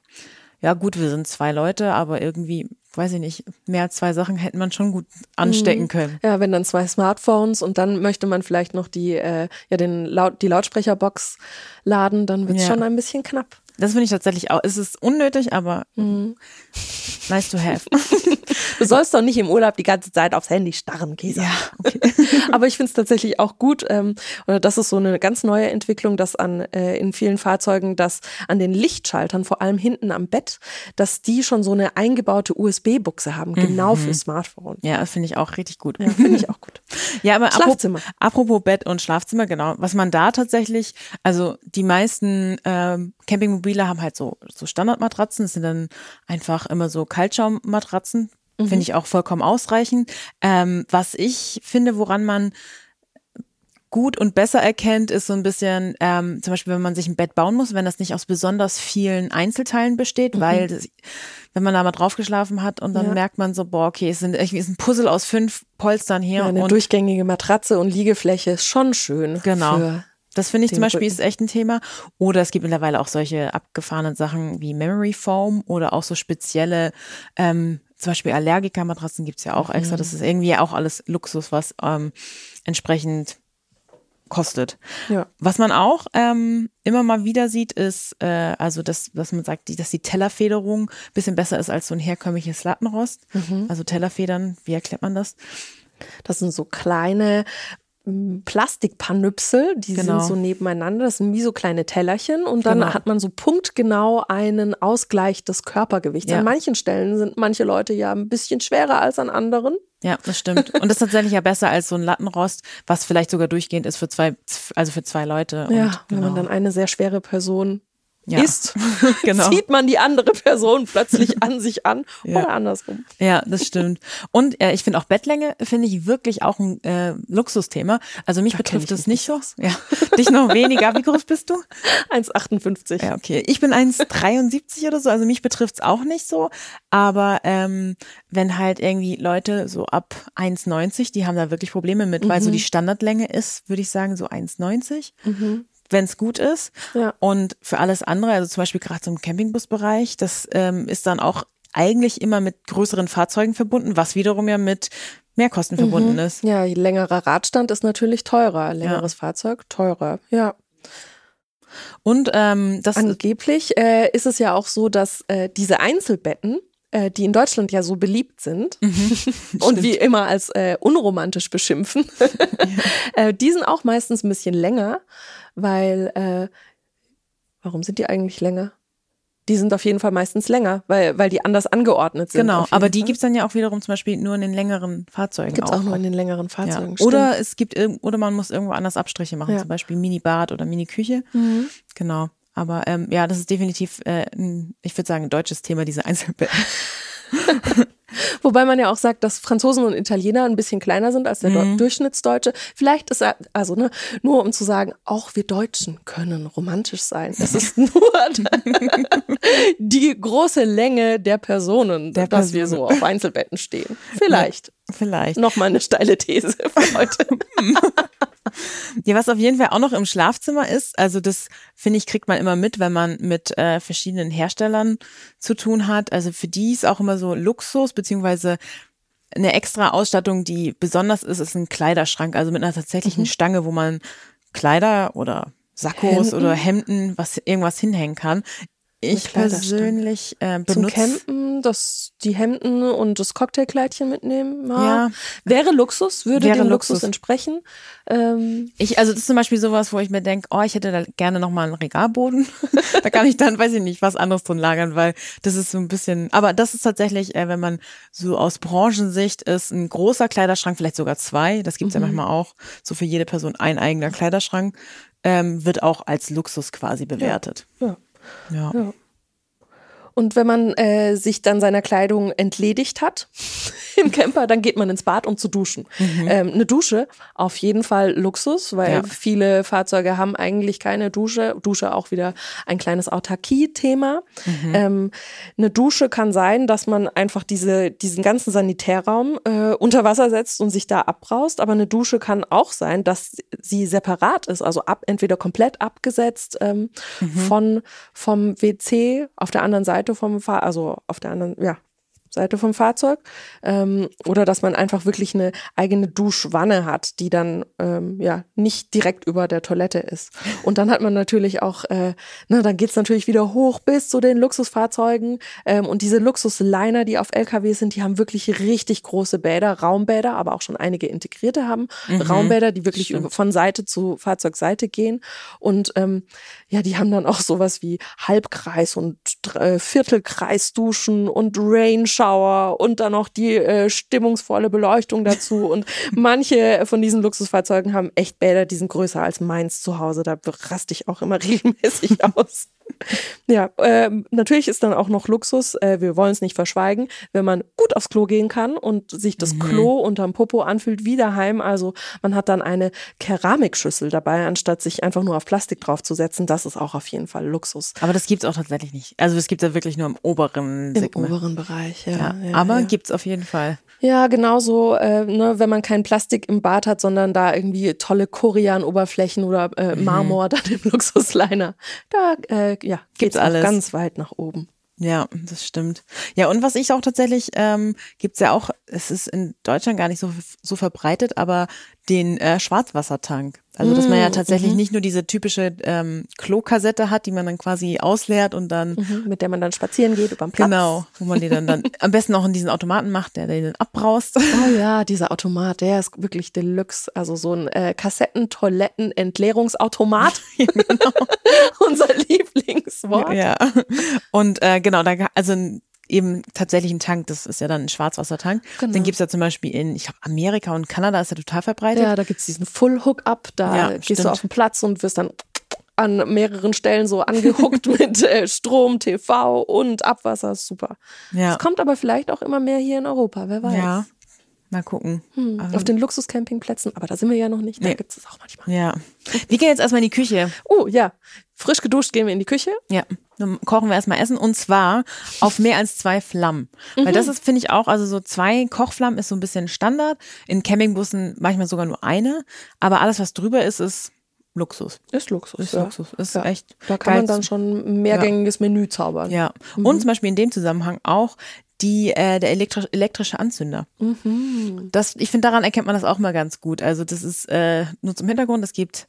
ja gut, wir sind zwei Leute, aber irgendwie, weiß ich nicht, mehr als zwei Sachen hätte man schon gut anstecken können. Ja, wenn dann zwei Smartphones und dann möchte man vielleicht noch die, äh, ja, den Laut, die Lautsprecherbox laden, dann wird's Ja. schon ein bisschen knapp. Das finde ich tatsächlich auch, es ist unnötig, aber nice to have. <laughs> Du sollst doch nicht im Urlaub die ganze Zeit aufs Handy starren, Käse. Ja, <laughs> okay. Aber ich finde es tatsächlich auch gut, ähm, oder das ist so eine ganz neue Entwicklung, dass an äh, in vielen Fahrzeugen, dass an den Lichtschaltern, vor allem hinten am Bett, dass die schon so eine eingebaute USB-Buchse haben, genau für Smartphone. Ja, das finde ich auch richtig gut. Ja, finde ich auch gut. <laughs> Ja, aber Schlafzimmer. Apropos, Bett und Schlafzimmer, genau. Was man da tatsächlich, also die meisten ähm, Campingmobile haben halt so, so Standardmatratzen. Das sind dann einfach immer so Kaltschaummatratzen. Finde ich auch vollkommen ausreichend. Ähm, was ich finde, woran man gut und besser erkennt, ist so ein bisschen, ähm, zum Beispiel, wenn man sich ein Bett bauen muss, wenn das nicht aus besonders vielen Einzelteilen besteht, weil das, wenn man da mal drauf geschlafen hat und dann Ja. merkt man so, boah, okay, es sind irgendwie ist ein Puzzle aus fünf Polstern hier Ja, eine und durchgängige Matratze und Liegefläche ist schon schön. Genau. Für Das finde ich zum Beispiel Rücken. ist echt ein Thema. Oder es gibt mittlerweile auch solche abgefahrenen Sachen wie Memory Foam oder auch so spezielle, ähm, zum Beispiel Allergikermatratzen gibt's ja auch extra. Das ist irgendwie auch alles Luxus, was ähm, entsprechend kostet. Ja. Was man auch ähm, immer mal wieder sieht, ist, äh, also dass, dass man sagt, die, dass die Tellerfederung ein bisschen besser ist als so ein herkömmliches Lattenrost. Mhm. Also Tellerfedern, wie erklärt man das? Das sind so kleine Plastikpanüpsel, die Genau. sind so nebeneinander. Das sind wie so kleine Tellerchen und dann Genau. hat man so punktgenau einen Ausgleich des Körpergewichts. Ja. An manchen Stellen sind manche Leute ja ein bisschen schwerer als an anderen. Ja, das stimmt. Und das ist tatsächlich ja besser als so ein Lattenrost, was vielleicht sogar durchgehend ist für zwei, also für zwei Leute. Ja, und, wenn genau. man dann eine sehr schwere Person Ja. ist, <laughs> <laughs> Genau. zieht man die andere Person plötzlich <laughs> an sich an Ja. oder andersrum. Ja, das stimmt. Und äh, ich finde auch Bettlänge finde ich wirklich auch ein äh, Luxusthema. Also mich Da betrifft es nicht so. Ja, dich noch weniger. Wie groß bist du? 1,58. Ja, okay. Ich bin 1,73 oder so, also mich betrifft's auch nicht so. Aber ähm, wenn halt irgendwie Leute so ab 1,90, die haben da wirklich Probleme mit, weil so die Standardlänge ist, würde ich sagen, so 1,90. Wenn es gut ist. Ja. Und für alles andere, also zum Beispiel gerade im Campingbusbereich, das ähm, ist dann auch eigentlich immer mit größeren Fahrzeugen verbunden, was wiederum ja mit Mehrkosten verbunden ist. Ja, längerer Radstand ist natürlich teurer. Längeres Fahrzeug teurer. Ja. Und ähm, das Angeblich äh, ist es ja auch so, dass äh, diese Einzelbetten, äh, die in Deutschland ja so beliebt sind <laughs> <laughs> und wie immer als äh, unromantisch beschimpfen, <laughs> äh, die sind auch meistens ein bisschen länger, weil äh, warum sind die eigentlich länger? Die sind auf jeden Fall meistens länger, weil, weil die anders angeordnet sind. genau, aber die Fall. gibt's dann ja auch wiederum zum Beispiel nur in den längeren Fahrzeugen. gibt's auch nur in den längeren ja. Fahrzeugen. Oder es gibt oder man muss irgendwo anders Abstriche machen, Ja. zum Beispiel Mini-Bad oder Mini-Küche. Mhm. Genau. Aber ähm, ja, das ist definitiv, äh, ein, ich würde sagen, ein deutsches Thema, diese Einzelbetten. <laughs> <laughs> <laughs> Wobei man ja auch sagt, dass Franzosen und Italiener ein bisschen kleiner sind als der mhm. Durchschnittsdeutsche. Vielleicht ist er, also ne, nur um zu sagen, auch wir Deutschen können romantisch sein. Es ist <laughs> nur <laughs> die große Länge der Personen, der dass Person. wir so auf Einzelbetten stehen. Vielleicht. Vielleicht. Nochmal eine steile These für heute. ja, was auf jeden Fall auch noch im Schlafzimmer ist, also das finde ich, kriegt man immer mit, wenn man mit äh, verschiedenen Herstellern zu tun hat. Also für die ist auch immer so Luxus, beziehungsweise eine extra Ausstattung, die besonders ist, ist ein Kleiderschrank, also mit einer tatsächlichen mhm. Stange, wo man Kleider oder Sakkos Hemden. oder Hemden, was irgendwas hinhängen kann. Ich persönlich äh, benutze zum Campen, das die Hemden und das Cocktailkleidchen mitnehmen. Ja. ja. Wäre Luxus, würde wäre dem Luxus, Luxus entsprechen. Ähm. Ich also das ist zum Beispiel sowas, wo ich mir denke, oh, ich hätte da gerne noch mal einen Regalboden. <laughs> da kann ich dann, weiß ich nicht, was anderes drin lagern, weil das ist so ein bisschen. Aber das ist tatsächlich, äh, wenn man so aus Branchensicht ist, ein großer Kleiderschrank, vielleicht sogar zwei. Das gibt's mhm. ja manchmal auch. So für jede Person ein eigener Kleiderschrank ähm, wird auch als Luxus quasi bewertet. ja. ja. Ja. ja. Und wenn man äh, sich dann seiner Kleidung entledigt hat <laughs> im Camper, dann geht man ins Bad, um zu duschen. Mhm. Ähm, eine Dusche, auf jeden Fall Luxus, weil ja. viele Fahrzeuge haben eigentlich keine Dusche. Dusche auch wieder ein kleines Autarkie-Thema. Mhm. Ähm, eine Dusche kann sein, dass man einfach diese, diesen ganzen Sanitärraum äh, unter Wasser setzt und sich da abbraust. Aber eine Dusche kann auch sein, dass sie separat ist, also ab, entweder komplett abgesetzt ähm, mhm. von, vom WC auf der anderen Seite Seite vom Fahr also auf der anderen, ja, Seite vom Fahrzeug ähm, oder dass man einfach wirklich eine eigene Duschwanne hat, die dann ähm, ja nicht direkt über der Toilette ist. Und dann hat man natürlich auch, äh, na, dann geht's natürlich wieder hoch bis zu den Luxusfahrzeugen ähm, und diese Luxusliner, die auf LKWs sind, die haben wirklich richtig große Bäder, Raumbäder, aber auch schon einige integrierte haben mhm, Raumbäder, die wirklich stimmt. von Seite zu Fahrzeugseite gehen und ähm, ja, die haben dann auch sowas wie Halbkreis und äh, Viertelkreisduschen und Range Shower und dann noch die äh, stimmungsvolle Beleuchtung dazu. Und <laughs> manche von diesen Luxusfahrzeugen haben echt Bäder, die sind größer als meins zu Hause. Da raste ich auch immer <laughs> regelmäßig aus. <laughs> Ja, äh, natürlich ist dann auch noch Luxus, äh, wir wollen es nicht verschweigen, wenn man gut aufs Klo gehen kann und sich das mhm. Klo unterm Popo anfühlt wie daheim. Also man hat dann eine Keramikschüssel dabei, anstatt sich einfach nur auf Plastik draufzusetzen. Das ist auch auf jeden Fall Luxus. Aber das gibt's auch tatsächlich nicht. Also das gibt's ja wirklich nur im oberen Segment. Im oberen Bereich, ja. ja, ja aber ja. gibt's auf jeden Fall. Ja, genauso, äh, ne, wenn man kein Plastik im Bad hat, sondern da irgendwie tolle Korian-Oberflächen oder äh, mhm. Marmor mhm. <laughs> dann im Luxusliner. Da äh, ja, Gibt's alles. ganz weit nach oben. Ja, das stimmt. Ja, und was ich auch tatsächlich, ähm, gibt's ja auch, es ist in Deutschland gar nicht so, so verbreitet, aber den äh, Schwarzwassertank. Also dass man ja mm, tatsächlich mhm. nicht nur diese typische ähm, Klokassette hat, die man dann quasi ausleert und dann mhm, mit der man dann spazieren geht über den Platz. Genau, wo man die dann dann <laughs> am besten auch in diesen Automaten macht, der den abbraust. Oh ja, dieser Automat, der ist wirklich Deluxe. Also so ein äh, Kassetten-Toiletten-Entleerungsautomat. <laughs> ja, genau. <laughs> Unser Lieblingswort. Ja. Und äh, genau, da also eben tatsächlich ein Tank, das ist ja dann ein Schwarzwassertank. Genau. Den gibt's ja zum Beispiel in, ich glaube, Amerika und Kanada ist ja total verbreitet. Ja, da gibt's diesen Full Hook-Up, da ja, gehst stimmt. du auf den Platz und wirst dann an mehreren Stellen so angehuckt <laughs> mit äh, Strom, TV und Abwasser. Super. Ja. Es kommt aber vielleicht auch immer mehr hier in Europa, wer weiß. Ja. Mal gucken. Hm, auf den Luxuscampingplätzen, aber da sind wir ja noch nicht. Da nee. gibt es auch manchmal. Ja. Wir gehen jetzt erstmal in die Küche. Oh, ja. Frisch geduscht gehen wir in die Küche. Ja. Dann kochen wir erstmal Essen und zwar auf mehr als zwei Flammen. Mhm. Weil das ist, finde ich auch, also so zwei Kochflammen ist so ein bisschen Standard. In Campingbussen manchmal sogar nur eine. Aber alles, was drüber ist, ist Luxus. Ist Luxus. Ist ja. Luxus. Ist ja. echt. Da kann man dann schon ein mehrgängiges ja. Menü zaubern. Ja. Mhm. Und zum Beispiel in dem Zusammenhang auch die äh, der elektrisch, elektrische Anzünder. Mhm. Das, ich finde, daran erkennt man das auch mal ganz gut. Also das ist äh, nur zum Hintergrund, es gibt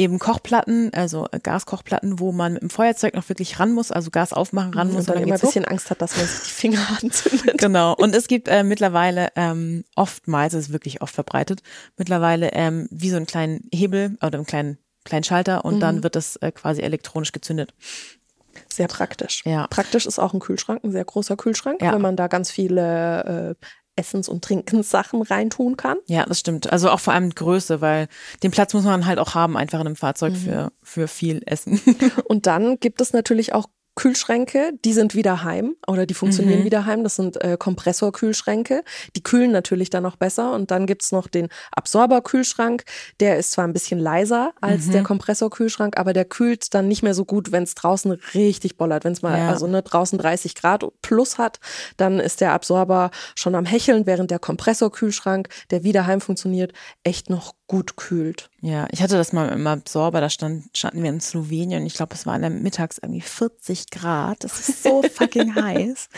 eben Kochplatten, also äh, Gaskochplatten, wo man mit dem Feuerzeug noch wirklich ran muss, also Gas aufmachen ran mhm, muss. Und dann, und dann immer ein bisschen hoch. Angst hat, dass man sich die Finger <laughs> anzündet. Genau. Und es gibt äh, mittlerweile ähm, oftmals, es ist wirklich oft verbreitet, mittlerweile ähm, wie so einen kleinen Hebel oder einen kleinen kleinen Schalter und mhm. dann wird das äh, quasi elektronisch gezündet. Sehr praktisch. Ja. Praktisch ist auch ein Kühlschrank, ein sehr großer Kühlschrank, ja. wenn man da ganz viele äh, Essens- und Trinkenssachen reintun kann. Ja, das stimmt. Also auch vor allem Größe, weil den Platz muss man halt auch haben, einfach in einem Fahrzeug mhm. für, für viel Essen. und dann gibt es natürlich auch Kühlschränke, die sind wieder heim oder die funktionieren Mhm. wieder heim. Das sind äh, Kompressorkühlschränke. Die kühlen natürlich dann noch besser. Und dann gibt's noch den Absorberkühlschrank. Der ist zwar ein bisschen leiser als Mhm. der Kompressorkühlschrank, aber der kühlt dann nicht mehr so gut, wenn es draußen richtig bollert. Wenn es mal Ja. also ne, draußen 30 Grad plus hat, dann ist der Absorber schon am Hecheln, während der Kompressorkühlschrank, der wieder heim funktioniert, echt noch gut kühlt. Ja, ich hatte das mal im Absorber, da stand, standen wir in Slowenien und ich glaube, es war in der mittags irgendwie 40 Grad. Das ist so <laughs> fucking heiß.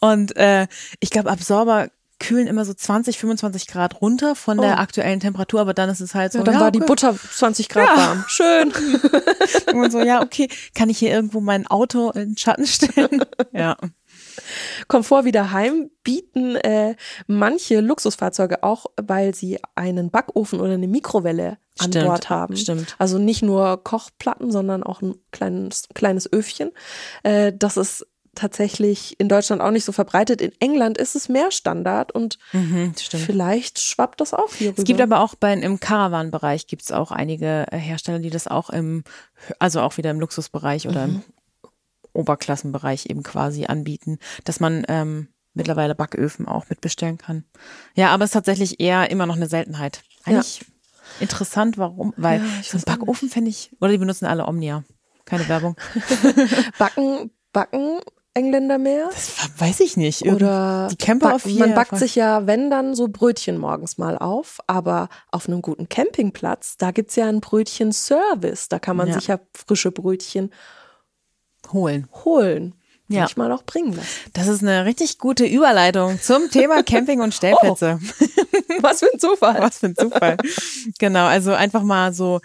Und äh, ich glaube, Absorber kühlen immer so 20, 25 Grad runter von der Oh. aktuellen Temperatur, aber dann ist es halt so. Ja, dann war die okay. Butter 20 Grad Ja. warm. Schön. <laughs> Und so, ja, okay, kann ich hier irgendwo mein Auto in den Schatten stellen? <laughs> Ja. Komfort wieder heim bieten äh, manche Luxusfahrzeuge auch, weil sie einen Backofen oder eine Mikrowelle an Stimmt, Bord haben. stimmt. Also nicht nur Kochplatten, sondern auch ein kleines, kleines Öfchen. Äh, das ist tatsächlich in Deutschland auch nicht so verbreitet. In England ist es mehr Standard und Mhm, vielleicht schwappt das auch hier Es gibt rüber. aber auch bei, im Caravan-Bereich gibt es auch einige Hersteller, die das auch im, also auch wieder im Luxusbereich oder im Oberklassenbereich eben quasi anbieten, dass man ähm, mittlerweile Backöfen auch mitbestellen kann. Ja, aber es ist tatsächlich eher immer noch eine Seltenheit. Eigentlich interessant, warum? Weil Ja, ich so ein weiß auch Backofen finde ich, oder die benutzen alle Omnia. Keine Werbung. <laughs> Backen, backen Engländer mehr? Das weiß ich nicht. Irgend- Oder die Camper auf man backt sich ja, wenn dann, so Brötchen morgens mal auf. Aber auf einem guten Campingplatz, da gibt's ja einen Brötchen-Service. Da kann man Ja. sich ja frische Brötchen holen. holen. Ja. Manchmal auch bringen lassen. Das ist eine richtig gute Überleitung zum Thema <laughs> Camping und Stellplätze. Was für ein Zufall. Was für ein Zufall. genau, also einfach mal so,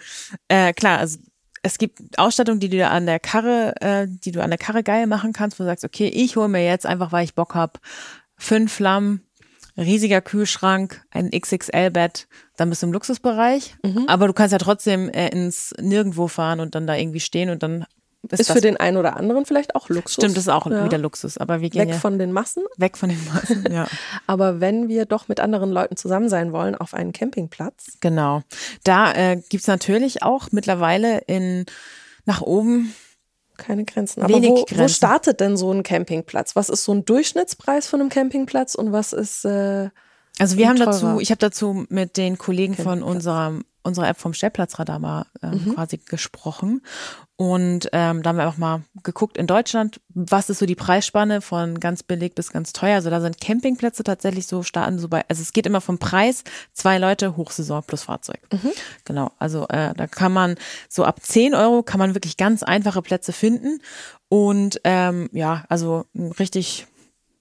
äh, klar, also es gibt Ausstattung, die du an der Karre, äh, die du an der Karre geil machen kannst, wo du sagst, okay, ich hole mir jetzt einfach, weil ich Bock hab, fünf Flammen, riesiger Kühlschrank, ein XXL-Bett, dann bist du im Luxusbereich. Aber du kannst ja trotzdem äh, ins Nirgendwo fahren und dann da irgendwie stehen und dann ist, für den einen oder anderen vielleicht auch Luxus. stimmt, das ist auch Ja. wieder Luxus. Aber wir gehen Weg ja von den Massen. weg von den Massen, ja. <laughs> Aber wenn wir doch mit anderen Leuten zusammen sein wollen auf einen Campingplatz, Genau. Da äh, gibt's natürlich auch mittlerweile in nach oben. keine Grenzen. Aber Wenig wo, wo Grenzen. startet denn so ein Campingplatz? Was ist so ein Durchschnittspreis von einem Campingplatz und was ist äh, Also wir haben Teurer. dazu, ich habe dazu mit den Kollegen von Campingplatz. Unserer App vom Stellplatzradar mal ähm, Mhm. quasi gesprochen und ähm, da haben wir auch mal geguckt in Deutschland, was ist so die Preisspanne von ganz billig bis ganz teuer. Also da sind Campingplätze tatsächlich so starten so bei, also es geht immer vom Preis zwei Leute Hochsaison plus Fahrzeug. Mhm. Genau, also äh, da kann man so ab 10 Euro kann man wirklich ganz einfache Plätze finden und ähm, ja, also richtig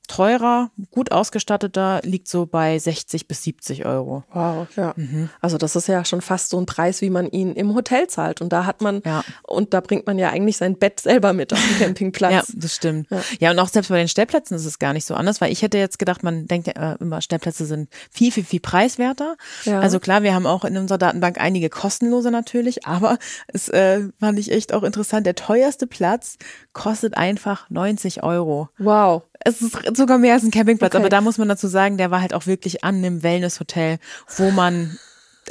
teurer, gut ausgestatteter liegt so bei 60 bis 70 Euro. Wow, ja. Mhm. Also das ist ja schon fast so ein Preis, wie man ihn im Hotel zahlt. Und da hat man, Ja. und da bringt man ja eigentlich sein Bett selber mit auf den Campingplatz. Ja, das stimmt. Ja. Ja. und auch selbst bei den Stellplätzen ist es gar nicht so anders, weil ich hätte jetzt gedacht, man denkt ja äh, immer, Stellplätze sind viel, viel, viel preiswerter. Ja. Also klar, wir haben auch in unserer Datenbank einige kostenlose natürlich, aber es äh, fand ich echt auch interessant. Der teuerste Platz kostet einfach 90 Euro. Wow. Es ist sogar mehr als ein Campingplatz, Okay. aber da muss man dazu sagen, der war halt auch wirklich an einem Wellnesshotel, wo man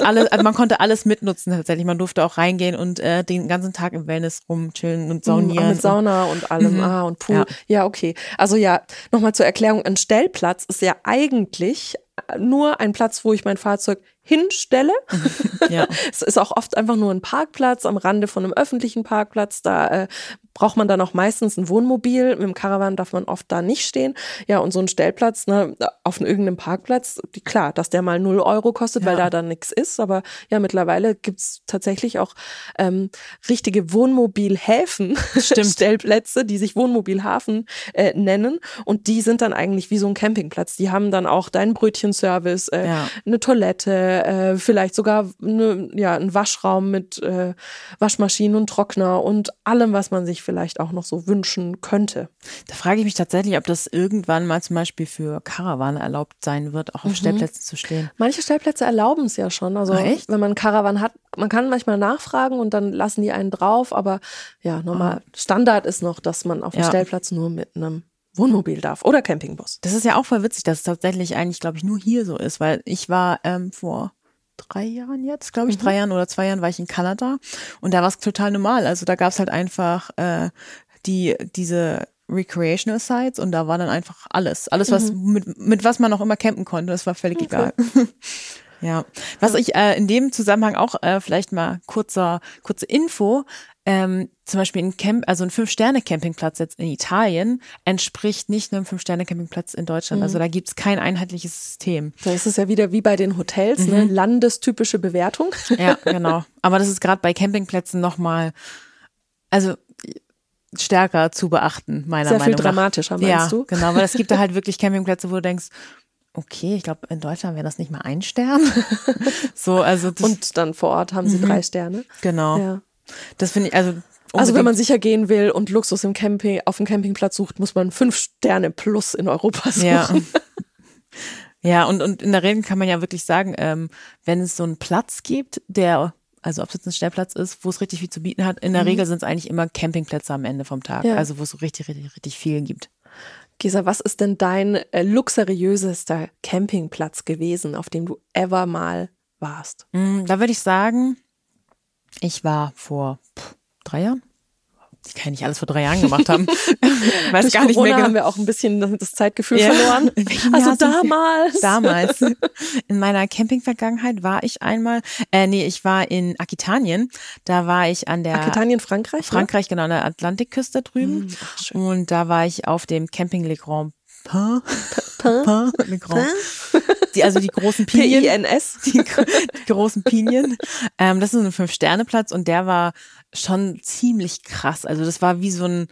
alle, also man konnte alles mitnutzen tatsächlich. Man durfte auch reingehen und äh, den ganzen Tag im Wellness rumchillen und Mm, saunieren. mit Sauna und allem. Ah, und Pool. Ja, Ja. okay. Also ja, nochmal zur Erklärung. Ein Stellplatz ist ja eigentlich nur ein Platz, wo ich mein Fahrzeug hinstelle. <laughs> Ja. Es ist auch oft einfach nur ein Parkplatz am Rande von einem öffentlichen Parkplatz. Da äh, braucht man dann auch meistens ein Wohnmobil. Mit dem Caravan darf man oft da nicht stehen. Ja, und so ein Stellplatz ne, auf irgendeinem Parkplatz, die, klar, dass der mal 0 Euro kostet, weil Ja. da dann nichts ist. Aber ja, mittlerweile gibt's tatsächlich auch ähm, richtige Wohnmobilhäfen. <laughs> Stellplätze, die sich Wohnmobilhafen äh, nennen. Und die sind dann eigentlich wie so ein Campingplatz. Die haben dann auch deinen Brötchenservice, äh, Ja. eine Toilette, äh, vielleicht sogar eine, ja, ein Waschraum mit äh, Waschmaschinen und Trockner und allem, was man sich vielleicht auch noch so wünschen könnte. Da frage ich mich tatsächlich, ob das irgendwann mal zum Beispiel für Karawane erlaubt sein wird, auch auf Stellplätzen zu stehen. Manche Stellplätze erlauben es ja schon. Also Ach, echt? wenn man Caravan hat, man kann manchmal nachfragen und dann lassen die einen drauf, aber ja, normal. Standard ist noch, dass man auf dem Ah. Ja. Stellplatz nur mit einem Wohnmobil darf oder Campingbus. Das ist ja auch voll witzig, dass es tatsächlich eigentlich, glaube ich, nur hier so ist, weil ich war ähm, vor drei Jahren jetzt, glaube ich, drei Jahren oder zwei Jahren war ich in Kanada und da war es total normal. Also da gab es halt einfach äh, die, diese Recreational Sites und da war dann einfach alles. Alles, was mit, mit was man auch immer campen konnte, das war völlig egal. <laughs> ja. Was ich äh, in dem Zusammenhang auch äh, vielleicht mal kurzer, kurze Info, ähm, zum Beispiel ein Camp, also ein Fünf-Sterne-Campingplatz jetzt in Italien entspricht nicht einem Fünf-Sterne-Campingplatz in Deutschland. Also da gibt's kein einheitliches System. Da ist es ja wieder wie bei den Hotels, ne? landestypische Bewertung. <laughs> Ja, genau. <laughs> Aber das ist gerade bei Campingplätzen nochmal, also stärker zu beachten, meiner Sehr viel Meinung nach. dramatischer, meinst ja, du? genau, weil es gibt da halt <laughs> wirklich Campingplätze, wo du denkst, okay, ich glaube, in Deutschland wäre das nicht mal ein Stern. so, also das, Und dann vor Ort haben sie drei Sterne. genau. Ja. Das finde ich, also Also wenn man sicher gehen will und Luxus im Camping, auf dem Campingplatz sucht, muss man fünf Sterne plus in Europa <laughs> suchen. Ja. Ja, und, und in der Regel kann man ja wirklich sagen, ähm, wenn es so einen Platz gibt, der, also ob es jetzt ein Stellplatz ist, wo es richtig viel zu bieten hat, in der Regel sind es eigentlich immer Campingplätze am Ende vom Tag, Mhm. Ja. also wo es so richtig, richtig, richtig viel gibt. Gesa, was ist denn dein äh, luxuriösester Campingplatz gewesen, auf dem du ever mal warst? Mm, Da würde ich sagen, ich war vor pff, drei Jahren. Ich kann ja nicht alles vor drei Jahren gemacht haben. Ich <laughs> Weiß Durch gar nicht Corona mehr genau. haben wir auch ein bisschen das Zeitgefühl Ja. verloren. <laughs> Also damals. Damals. <laughs> In meiner Campingvergangenheit war ich einmal, äh, nee, ich war in Aquitanien. Da war ich an der Aquitanien, Frankreich? ne? Frankreich, genau, an der Atlantikküste drüben. Hm, ach. Und da war ich auf dem Camping Le Grand Pain. Pain? Le Grand. Die, also die großen <laughs> Pinien. P-I-N-S. Die, die großen Pinien. Ähm, das ist so ein Fünf-Sterne-Platz und der war schon ziemlich krass. Also das war wie so ein,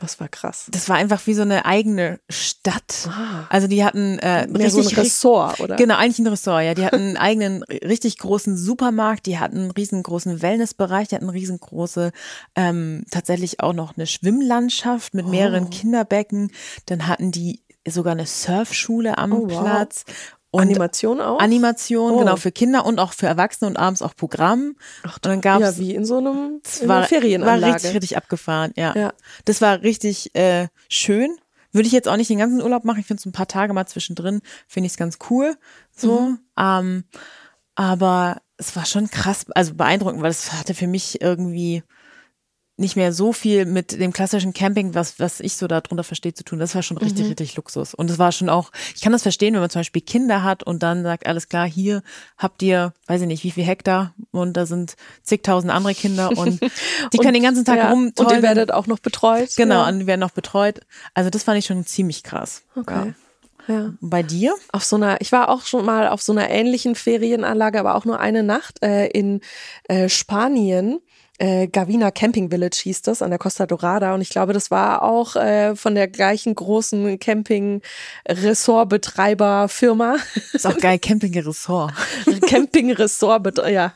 Das war krass. das war einfach wie so eine eigene Stadt. Also die hatten äh, Mehr so ein richtig, Ressort, oder? Genau, eigentlich ein Ressort, ja. Die hatten einen eigenen, richtig großen Supermarkt, die hatten einen riesengroßen Wellnessbereich, die hatten riesengroße, ähm, tatsächlich auch noch eine Schwimmlandschaft mit Oh. mehreren Kinderbecken. Dann hatten die sogar eine Surfschule am Oh, wow. Platz. Und Animation auch? Animation, Oh. genau, für Kinder und auch für Erwachsene und abends auch Programm. und dann gab's ja, wie in so einem es in war, Ferienanlage. war richtig, richtig abgefahren, ja. Ja. Das war richtig äh, schön. Würde ich jetzt auch nicht den ganzen Urlaub machen. Ich finde so ein paar Tage mal zwischendrin, finde ich es ganz cool. So. Mhm. Ähm, aber es war schon krass, also beeindruckend, weil es hatte für mich irgendwie nicht mehr so viel mit dem klassischen Camping, was, was ich so darunter verstehe, zu tun. Das war schon Mhm. richtig, richtig Luxus. Und es war schon auch, ich kann das verstehen, wenn man zum Beispiel Kinder hat und dann sagt, alles klar, hier habt ihr, weiß ich nicht, wie viel Hektar und da sind zigtausend andere Kinder <laughs> und die können den ganzen Tag ja, Und rumtollen. ihr werdet auch noch betreut. Genau, Ja. und die werden noch betreut. Also das fand ich schon ziemlich krass. Okay. Ja. Ja. Und bei dir? Auf so einer, ich war auch schon mal auf so einer ähnlichen Ferienanlage, aber auch nur eine Nacht äh, in äh, Spanien. Äh, Gavina Camping Village hieß das an der Costa Dorada und ich glaube, das war auch äh, von der gleichen großen Camping-Ressort-Betreiber-Firma. Ist auch geil, Camping-Ressort. <laughs> Camping-Ressort, ja.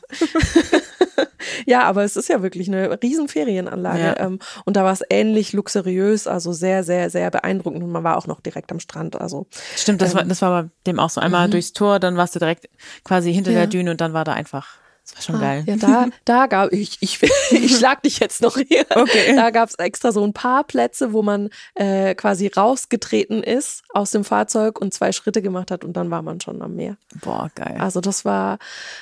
<laughs> ja, aber es ist ja wirklich eine riesen Ferienanlage. Ja. Ähm, und da war es ähnlich luxuriös, also sehr, sehr, sehr beeindruckend. Und man war auch noch direkt am Strand. Also Stimmt, das war, das war bei dem auch so. Einmal durchs Tor, dann warst du direkt quasi hinter Mhm. Ja. der Düne und dann war da einfach, das war schon geil. Ja, da, da gab ich, ich, <laughs> ich schlag dich jetzt noch hier. Okay. Da gab es extra so ein paar Plätze, wo man äh, quasi rausgetreten ist aus dem Fahrzeug und zwei Schritte gemacht hat und dann war man schon am Meer. Boah, geil. Also das war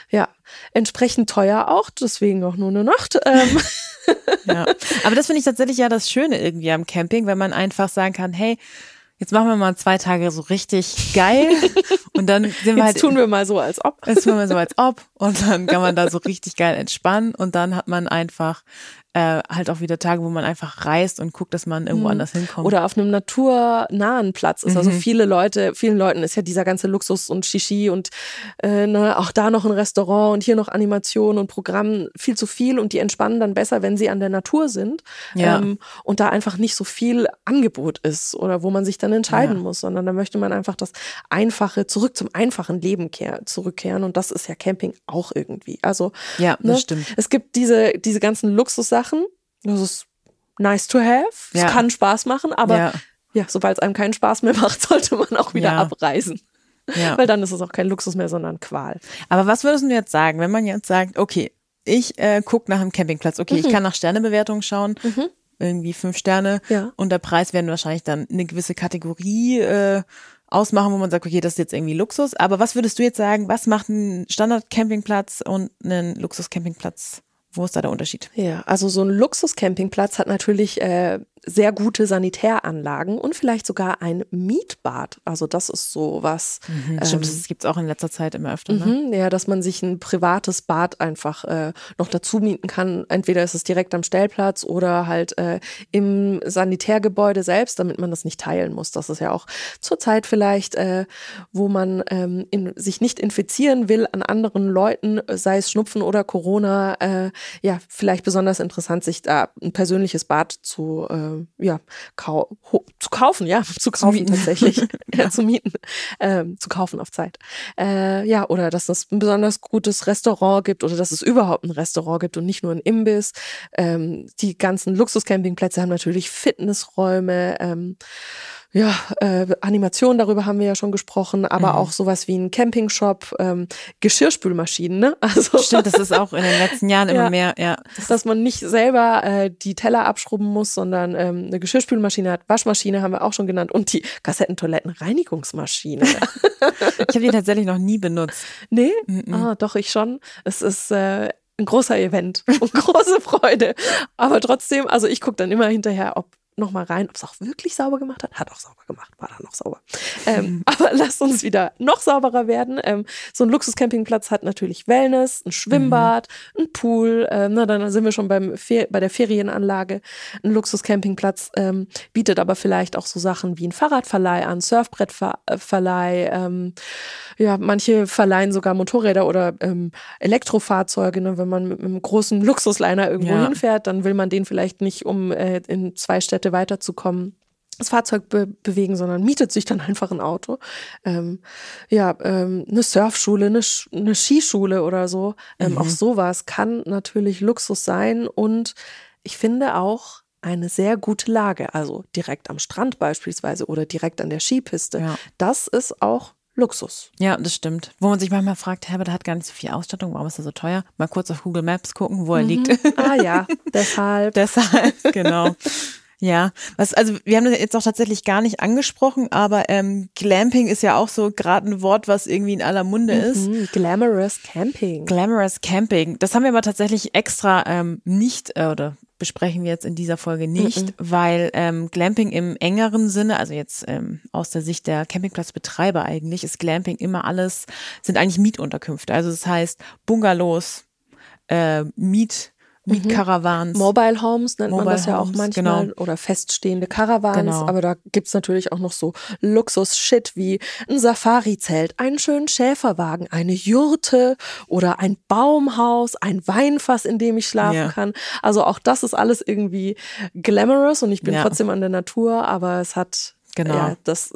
ja entsprechend teuer auch, deswegen auch nur eine Nacht. Ähm, Ja. Aber das finde ich tatsächlich ja das Schöne irgendwie am Camping, wenn man einfach sagen kann, hey, jetzt machen wir mal zwei Tage so richtig geil <laughs> und dann sind wir jetzt halt tun wir mal so, als ob. Jetzt tun wir so als ob und dann kann man da so richtig geil entspannen und dann hat man einfach äh, halt auch wieder Tage, wo man einfach reist und guckt, dass man irgendwo anders hinkommt. Mhm. Oder auf einem naturnahen Platz ist. Mhm. Also viele Leute, vielen Leuten ist ja dieser ganze Luxus und Shishi und äh, ne, auch da noch ein Restaurant und hier noch Animation und Programm viel zu viel und die entspannen dann besser, wenn sie an der Natur sind Ja. ähm, und da einfach nicht so viel Angebot ist oder wo man sich dann entscheiden Ja. muss, sondern da möchte man einfach das Einfache, zurück zum einfachen Leben kehr, zurückkehren und das ist ja Camping auch irgendwie. Also ja, das ne, stimmt. es gibt diese, diese ganzen Luxussachen, das ist nice to have, es Ja. kann Spaß machen, aber Ja. ja, sobald es einem keinen Spaß mehr <laughs> macht, sollte man auch wieder Ja. abreisen. Weil dann ist es auch kein Luxus mehr, sondern Qual. Aber was würdest du jetzt sagen, wenn man jetzt sagt, okay, ich äh, gucke nach einem Campingplatz, okay, ich kann nach Sternebewertungen schauen, irgendwie fünf Sterne und der Preis werden wahrscheinlich dann eine gewisse Kategorie äh, ausmachen, wo man sagt, okay, das ist jetzt irgendwie Luxus. Aber was würdest du jetzt sagen, was macht ein Standard-Campingplatz und ein Luxus-Campingplatz? Wo ist da der Unterschied? Ja, also so ein Luxus-Campingplatz hat natürlich äh, sehr gute Sanitäranlagen und vielleicht sogar ein Mietbad. Also das ist so was. Mhm, stimmt, ähm, das gibt es auch in letzter Zeit immer öfter. Ne? Mhm, ja, dass man sich ein privates Bad einfach äh, noch dazu mieten kann. Entweder ist es direkt am Stellplatz oder halt äh, im Sanitärgebäude selbst, damit man das nicht teilen muss. Das ist ja auch zurzeit vielleicht, äh, wo man ähm, in, sich nicht infizieren will an anderen Leuten, sei es Schnupfen oder Corona, äh, ja, vielleicht besonders interessant, sich da ein persönliches Bad zu, äh, ja, kau zu kaufen, ja, <laughs> zu kaufen tatsächlich, <laughs> ja. zu mieten, ähm, zu kaufen auf Zeit. Äh, ja, oder dass es ein besonders gutes Restaurant gibt oder dass es überhaupt ein Restaurant gibt und nicht nur ein Imbiss. Ähm, die ganzen Luxuscampingplätze haben natürlich Fitnessräume. Ähm, ja, äh, Animation, darüber haben wir ja schon gesprochen, aber mhm. auch sowas wie ein Campingshop, ähm, Geschirrspülmaschinen, ne? <laughs> Also Stimmt, das ist auch in den letzten Jahren immer ja, mehr, ja. Dass man nicht selber äh, die Teller abschrubben muss, sondern ähm, eine Geschirrspülmaschine hat, Waschmaschine haben wir auch schon genannt und die Kassettentoilettenreinigungsmaschine. <laughs> ich habe die tatsächlich noch nie benutzt. Nee? Mhm. Ah, doch, ich schon. Es ist äh, ein großer Event <laughs> und große Freude. Aber trotzdem, also ich gucke dann immer hinterher, ob nochmal rein, ob es auch wirklich sauber gemacht hat. Hat auch sauber gemacht, war dann noch sauber. Ähm, <laughs> aber lasst uns wieder noch sauberer werden. Ähm, so ein Luxuscampingplatz hat natürlich Wellness, ein Schwimmbad, mhm. ein Pool. Ähm, na, dann sind wir schon beim Fer bei der Ferienanlage. Ein Luxuscampingplatz ähm, bietet aber vielleicht auch so Sachen wie ein Fahrradverleih an, Surfbrettverleih. Ähm, ja, manche verleihen sogar Motorräder oder ähm, Elektrofahrzeuge. Ne? Wenn man mit einem großen Luxusliner irgendwo ja. hinfährt, dann will man den vielleicht nicht, um äh, in zwei Städte Städte weiterzukommen, das Fahrzeug be bewegen, sondern mietet sich dann <laughs> einfach ein Auto. Ähm, ja, ähm, eine Surfschule, eine, Sch eine Skischule oder so. Ähm, mhm. Auch sowas kann natürlich Luxus sein und ich finde auch eine sehr gute Lage, also direkt am Strand beispielsweise oder direkt an der Skipiste. Ja. Das ist auch Luxus. Ja, das stimmt. Wo man sich manchmal fragt, Herbert hat gar nicht so viel Ausstattung, warum ist er so teuer? Mal kurz auf Google Maps gucken, wo er mhm. liegt. Ah ja, <laughs> deshalb. deshalb, genau. <laughs> Ja, was, also wir haben das jetzt auch tatsächlich gar nicht angesprochen, aber ähm, Glamping ist ja auch so gerade ein Wort, was irgendwie in aller Munde mhm, ist. Glamorous Camping. Glamorous Camping. Das haben wir aber tatsächlich extra ähm, nicht, äh, oder besprechen wir jetzt in dieser Folge nicht, mhm. weil ähm, Glamping im engeren Sinne, also jetzt ähm, aus der Sicht der Campingplatzbetreiber eigentlich, ist Glamping immer alles, sind eigentlich Mietunterkünfte. Also das heißt Bungalows, äh, Miet Mietcaravans. Mhm. Mobile Homes nennt Mobile man das ja auch manchmal genau. oder feststehende Caravans. Genau. Aber da gibt's natürlich auch noch so Luxus-Shit wie ein Safari-Zelt, einen schönen Schäferwagen, eine Jurte oder ein Baumhaus, ein Weinfass, in dem ich schlafen ja. kann. Also auch das ist alles irgendwie glamorous und ich bin ja. trotzdem an der Natur, aber es hat Genau. Ja, das,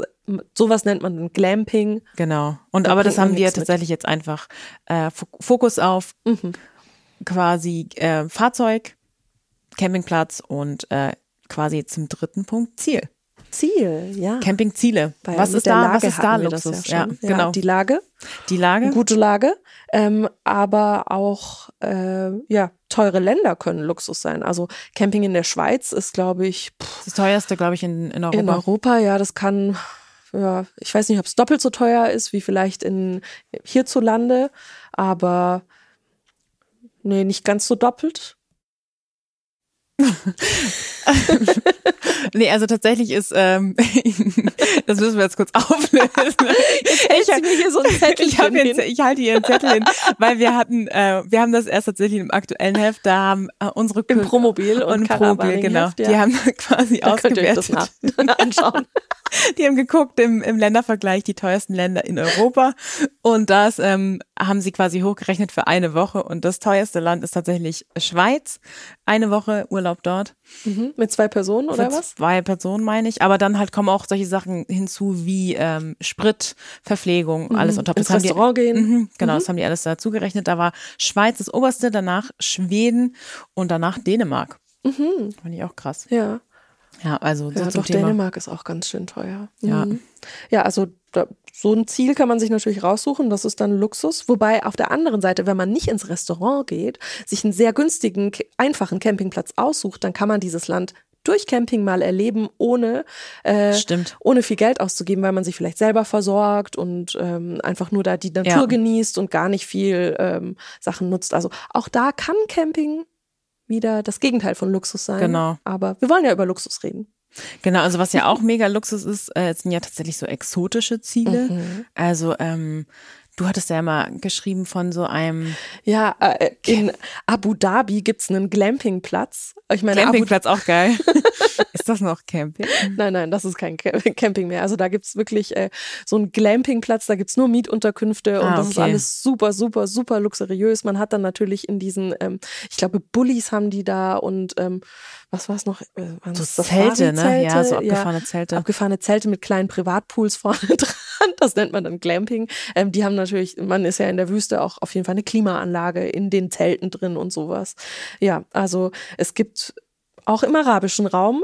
sowas nennt man Glamping. Genau. Und da aber das haben wir tatsächlich mit. jetzt einfach äh, Fokus auf mhm quasi äh, Fahrzeug, Campingplatz und äh, quasi zum dritten Punkt Ziel. Ziel, ja. Campingziele. Bei, was, ist da, was ist da Luxus? Ja, ja, genau. Die Lage. Die Lage. Eine gute Lage. Ähm, aber auch, äh, ja, teure Länder können Luxus sein. Also Camping in der Schweiz ist, glaube ich, pff, das teuerste, glaube ich, in, in Europa. In Europa, ja, das kann, ja, ich weiß nicht, ob es doppelt so teuer ist wie vielleicht in hierzulande, aber Nee, nicht ganz so doppelt. <laughs> nee, also tatsächlich ist, ähm, <laughs> das müssen wir jetzt kurz auflösen. ich habe mir hier so ein Zettel <laughs> ich, hab jetzt, ich halte hier einen Zettel hin, weil wir hatten, äh, wir haben das erst tatsächlich im aktuellen Heft, da haben äh, unsere Im Promobil und, und Promobil, genau, ja. die haben quasi da ausgewertet. Könnt ihr das anschauen. Die haben geguckt im, im Ländervergleich die teuersten Länder in Europa und das ähm, haben sie quasi hochgerechnet für eine Woche und das teuerste Land ist tatsächlich Schweiz. Eine Woche Urlaub dort. Mhm, mit zwei Personen oder mit was? Zwei Personen meine ich, aber dann halt kommen auch solche Sachen hinzu wie ähm, Sprit, Verpflegung, mhm. alles unter. Ins Restaurant die, gehen. Mh, genau, mhm. das haben die alles dazu gerechnet. Da war Schweiz das oberste, danach Schweden und danach Dänemark. Mhm. Fand ich auch krass. Ja. Ja, also so ja, doch, Thema. Dänemark ist auch ganz schön teuer. Ja. Mhm. Ja, also da, so ein Ziel kann man sich natürlich raussuchen, das ist dann Luxus. Wobei auf der anderen Seite, wenn man nicht ins Restaurant geht, sich einen sehr günstigen, einfachen Campingplatz aussucht, dann kann man dieses Land durch Camping mal erleben, ohne, äh, ohne viel Geld auszugeben, weil man sich vielleicht selber versorgt und ähm, einfach nur da die Natur ja. genießt und gar nicht viel ähm, Sachen nutzt. Also auch da kann Camping wieder das Gegenteil von Luxus sein. Genau. Aber wir wollen ja über Luxus reden. Genau, also was ja auch mega Luxus ist, äh, sind ja tatsächlich so exotische Ziele. Mhm. Also ähm, du hattest ja mal geschrieben von so einem Ja, äh, in Abu Dhabi gibt's einen Glampingplatz. Ich meine, Abu Campingplatz auch geil. <laughs> ist das noch Camping? Nein, nein, das ist kein Ca- <laughs> Camping mehr. Also da gibt's wirklich äh, so einen Glampingplatz, da gibt's nur Mietunterkünfte und Ah, das ist alles super, super, super luxuriös. Man hat dann natürlich in diesen, ähm, ich glaube, Bullies haben die da und ähm, was war es noch? Äh, waren So Zelte, ne? Ja, so abgefahrene Zelte. Abgefahrene Zelte mit kleinen Privatpools vorne <laughs> dran. Das nennt man dann Glamping. Ähm, die haben natürlich, man ist ja in der Wüste auch auf jeden Fall eine Klimaanlage in den Zelten drin und sowas. Ja, also es gibt auch im arabischen Raum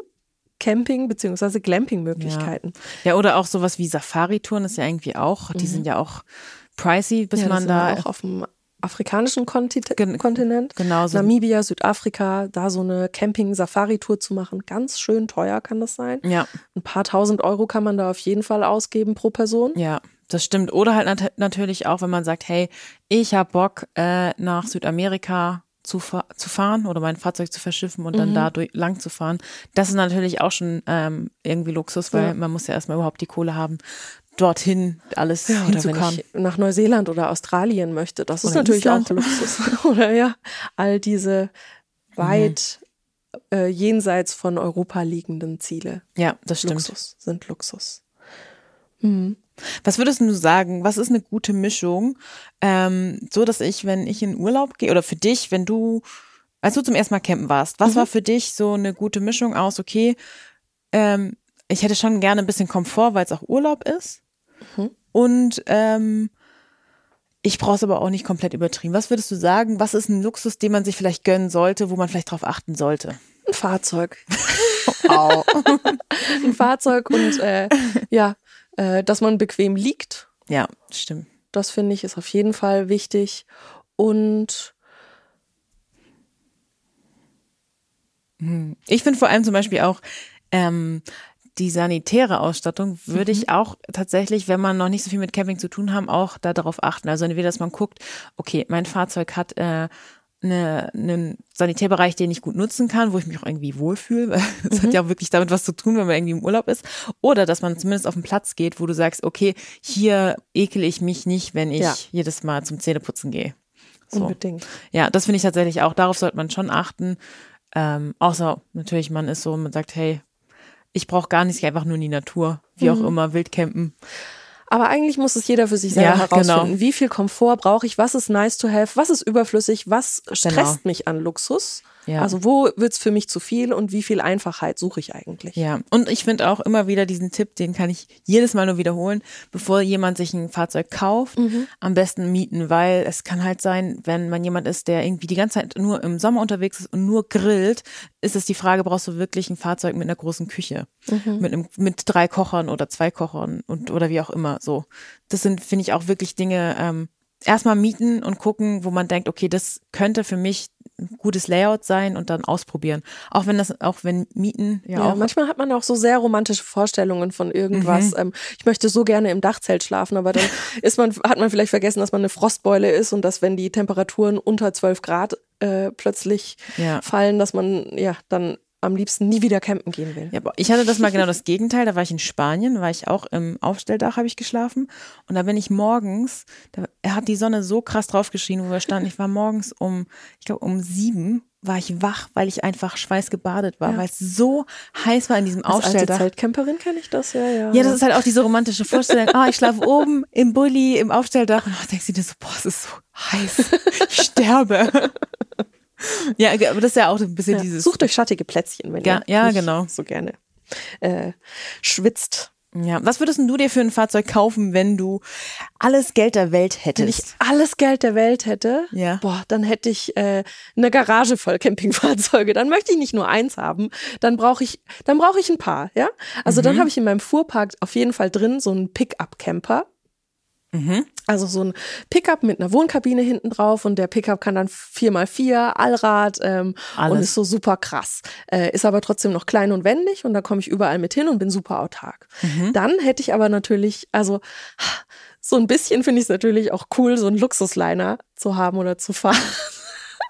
Camping- bzw. Glamping-Möglichkeiten. Ja, oder auch sowas wie Safari-Touren ist ja irgendwie auch, die sind ja auch pricey, bis Mhm. Ja, man da auch auf dem afrikanischen Kontit Gen- Kontinent. genau so. Namibia, Südafrika, da so eine Camping-Safari-Tour zu machen, ganz schön teuer kann das sein. Ja, Ein paar tausend Euro kann man da auf jeden Fall ausgeben pro Person. ja, das stimmt. Oder halt nat natürlich auch, wenn man sagt, hey, ich hab Bock äh, nach Südamerika zu, fa zu fahren oder mein Fahrzeug zu verschiffen und Mhm. dann da durch, lang zu fahren. Das ist natürlich auch schon ähm, irgendwie Luxus, weil Ja. man muss ja erstmal überhaupt die Kohle haben, dorthin alles Ja, oder wenn ich nach Neuseeland oder Australien möchte, das ist Oder natürlich Island. auch Luxus. <laughs> oder ja, all diese weit äh, jenseits von Europa liegenden Ziele. Ja, das stimmt. Luxus sind Luxus. Mhm. Was würdest du sagen, was ist eine gute Mischung, ähm, so dass ich, wenn ich in Urlaub gehe, oder für dich, wenn du, als du zum ersten Mal campen warst, was war für dich so eine gute Mischung aus, okay, ähm, ich hätte schon gerne ein bisschen Komfort, weil es auch Urlaub ist und ähm, ich brauche es aber auch nicht komplett übertrieben. Was würdest du sagen, was ist ein Luxus, den man sich vielleicht gönnen sollte, wo man vielleicht drauf achten sollte? Ein Fahrzeug. <laughs> Au. <laughs> Ein Fahrzeug und äh, ja, äh, dass man bequem liegt. ja, stimmt. Das finde ich ist auf jeden Fall wichtig. Und Ich finde vor allem zum Beispiel auch ähm, die sanitäre Ausstattung würde ich auch tatsächlich, wenn man noch nicht so viel mit Camping zu tun haben, auch da darauf achten. Also entweder, dass man guckt, okay, mein Fahrzeug hat äh, eine, einen Sanitärbereich, den ich gut nutzen kann, wo ich mich auch irgendwie wohlfühle. <laughs> weil Es hat ja auch wirklich damit was zu tun, wenn man irgendwie im Urlaub ist. Oder dass man zumindest auf den Platz geht, wo du sagst, okay, hier ekel ich mich nicht, wenn ich Ja. jedes Mal zum Zähneputzen gehe. So. unbedingt. Ja, das finde ich tatsächlich auch. Darauf sollte man schon achten. Ähm, außer natürlich, man ist so, man sagt, hey, ich brauche gar nicht einfach nur in die Natur, wie auch immer, Wildcampen. Aber eigentlich muss es jeder für sich selber Ja, herausfinden. genau. Wie viel Komfort brauche ich? Was ist nice to have? Was ist überflüssig? Was stresst Genau. mich an Luxus? Ja. Also wo wird's für mich zu viel und wie viel Einfachheit suche ich eigentlich? Ja, und ich finde auch immer wieder diesen Tipp, den kann ich jedes Mal nur wiederholen, bevor jemand sich ein Fahrzeug kauft, am besten mieten, weil es kann halt sein, wenn man jemand ist, der irgendwie die ganze Zeit nur im Sommer unterwegs ist und nur grillt, ist es die Frage, brauchst du wirklich ein Fahrzeug mit einer großen Küche, mit einem, mit drei Kochern oder zwei Kochern und oder wie auch immer so. Das sind, finde ich, auch wirklich Dinge, ähm, erstmal mieten und gucken, wo man denkt, okay, das könnte für mich ein gutes Layout sein und dann ausprobieren. Auch wenn das, auch wenn Mieten ja, Ja, auch manchmal hat man auch so sehr romantische Vorstellungen von irgendwas. Mhm. Ähm, ich möchte so gerne im Dachzelt schlafen, aber dann <laughs> ist man, hat man vielleicht vergessen, dass man eine Frostbeule ist und dass, wenn die Temperaturen unter 12 Grad äh, plötzlich Ja. fallen, dass man ja dann am liebsten nie wieder campen gehen will. Ja, ich hatte das mal genau das Gegenteil. Da war ich in Spanien, da war ich auch im Aufstelldach, habe ich geschlafen. Und da bin ich morgens, da hat die Sonne so krass draufgeschienen, wo wir standen. Ich war morgens um, ich glaube um sieben, war ich wach, weil ich einfach schweißgebadet war, Ja. weil es so heiß war in diesem Als Aufstelldach. Zeltcamperin kenne ich das, ja, ja. Ja, das ist halt auch diese romantische Vorstellung. Ah, ich schlafe oben im Bulli, im Aufstelldach. Und dann denkst du dir so, boah, es ist so heiß. Ich sterbe. <laughs> <laughs> Ja, aber das ist ja auch ein bisschen Ja, dieses. Sucht euch schattige Plätzchen, wenn Ja, ihr ja, genau. so gerne äh, schwitzt. Ja, was würdest du dir für ein Fahrzeug kaufen, wenn du alles Geld der Welt Wenn ich hättest? alles Geld der Welt hätte, Ja. boah, dann hätte ich äh, eine Garage voll Campingfahrzeuge. Dann möchte ich nicht nur eins haben, dann brauche ich, dann brauche ich ein paar, ja. Also Mhm. dann habe ich in meinem Fuhrpark auf jeden Fall drin so einen Pickup-Camper. Mhm. Also so ein Pickup mit einer Wohnkabine hinten drauf und der Pickup kann dann 4x4, Allrad ähm, und Alles. ist so super krass. Äh, ist aber trotzdem noch klein und wendig und da komme ich überall mit hin und bin super autark. Mhm. Dann hätte ich aber natürlich, also so ein bisschen finde ich es natürlich auch cool, so einen Luxusliner zu haben oder zu fahren.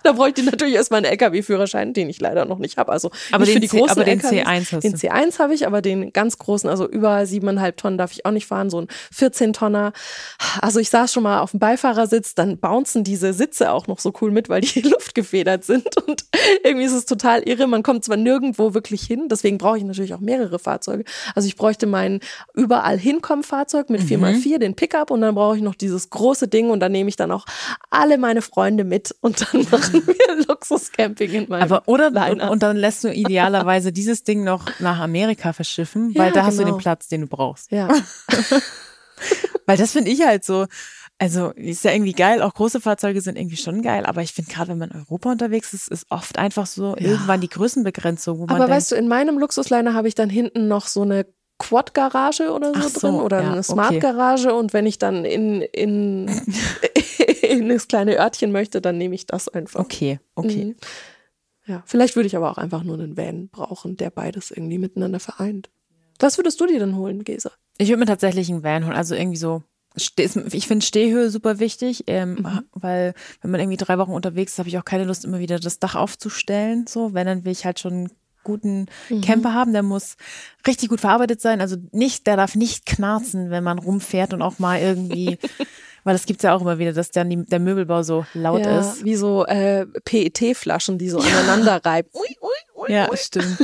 Da bräuchte ich natürlich erstmal einen LKW-Führerschein, den ich leider noch nicht habe. Also Aber den für die C- großen aber den LKWs. C1 hast Den du. C1 habe ich, aber den ganz großen, also über siebeneinhalb Tonnen darf ich auch nicht fahren, so ein 14-Tonner. Also ich saß schon mal auf dem Beifahrersitz, dann bouncen diese Sitze auch noch so cool mit, weil die <laughs> luftgefedert sind und irgendwie ist es total irre. Man kommt zwar nirgendwo wirklich hin, deswegen brauche ich natürlich auch mehrere Fahrzeuge. Also ich bräuchte mein überall hinkommen Fahrzeug mit 4x4, den Pickup und dann brauche ich noch dieses große Ding und dann nehme ich dann auch alle meine Freunde mit und dann machen wir <laughs> Luxuscamping in meinem Aber oder Line-Up. und dann lässt du idealerweise dieses Ding noch nach Amerika verschiffen, weil Ja, da hast du genau. den Platz, den du brauchst. Ja. <laughs> Weil das finde ich halt so. Also ist ja irgendwie geil, auch große Fahrzeuge sind irgendwie schon geil, aber ich finde gerade, wenn man in Europa unterwegs ist, ist oft einfach so irgendwann die Größenbegrenzung, wo man Aber denkt, weißt du, in meinem Luxusliner habe ich dann hinten noch so eine Quad-Garage oder so, so, drin oder ja, eine okay. Smart-Garage und wenn ich dann in, in, <laughs> in das kleine Örtchen möchte, dann nehme ich das einfach. okay, okay. Mhm. Ja, vielleicht würde ich aber auch einfach nur einen Van brauchen, der beides irgendwie miteinander vereint. Was würdest du dir denn holen, Gesa? Ich würde mir tatsächlich einen Van holen, also irgendwie so. Ich finde Stehhöhe super wichtig, ähm, Mhm. weil wenn man irgendwie drei Wochen unterwegs ist, habe ich auch keine Lust, immer wieder das Dach aufzustellen. So, wenn, dann will ich halt schon guten Mhm. Camper haben, der muss richtig gut verarbeitet sein. Also nicht, der darf nicht knarzen, wenn man rumfährt und auch mal irgendwie, <laughs> weil das gibt's ja auch immer wieder, dass dann die, der Möbelbau so laut ja, ist. wie so äh, PET-Flaschen, die so aneinander reiben. Ui, ui, ui, Ja, ui. stimmt.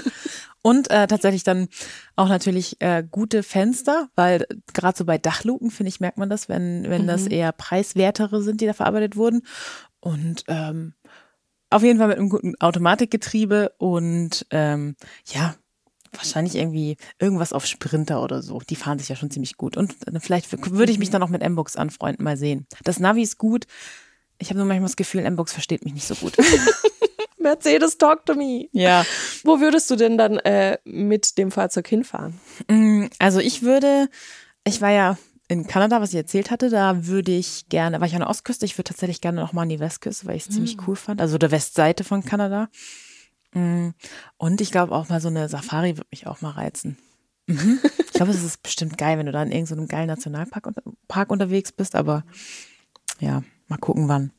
Und äh, tatsächlich dann auch natürlich äh, gute Fenster, weil gerade so bei Dachluken, finde ich, merkt man das, wenn, wenn das eher preiswertere sind, die da verarbeitet wurden. Und ähm, auf jeden Fall mit einem guten Automatikgetriebe und ähm, ja, wahrscheinlich irgendwie irgendwas auf Sprinter oder so. Die fahren sich ja schon ziemlich gut. Und äh, vielleicht würde ich mich dann auch mit M-Box anfreunden, mal sehen. Das Navi ist gut. Ich habe nur manchmal das Gefühl, M-Box versteht mich nicht so gut. <laughs> Mercedes, talk to me. ja. Wo würdest du denn dann äh, mit dem Fahrzeug hinfahren? Mm, Also ich würde, ich war ja in Kanada, was ich erzählt hatte, da würde ich gerne, war ich an der Ostküste, ich würde tatsächlich gerne noch mal an die Westküste, weil ich es ziemlich cool fand, also der Westseite von Kanada. Mm, Und ich glaube auch mal so eine Safari würde mich auch mal reizen. Mhm. Ich glaube, es ist bestimmt geil, wenn du da in irgendeinem geilen Nationalpark unter, Park unterwegs bist, aber ja, mal gucken wann.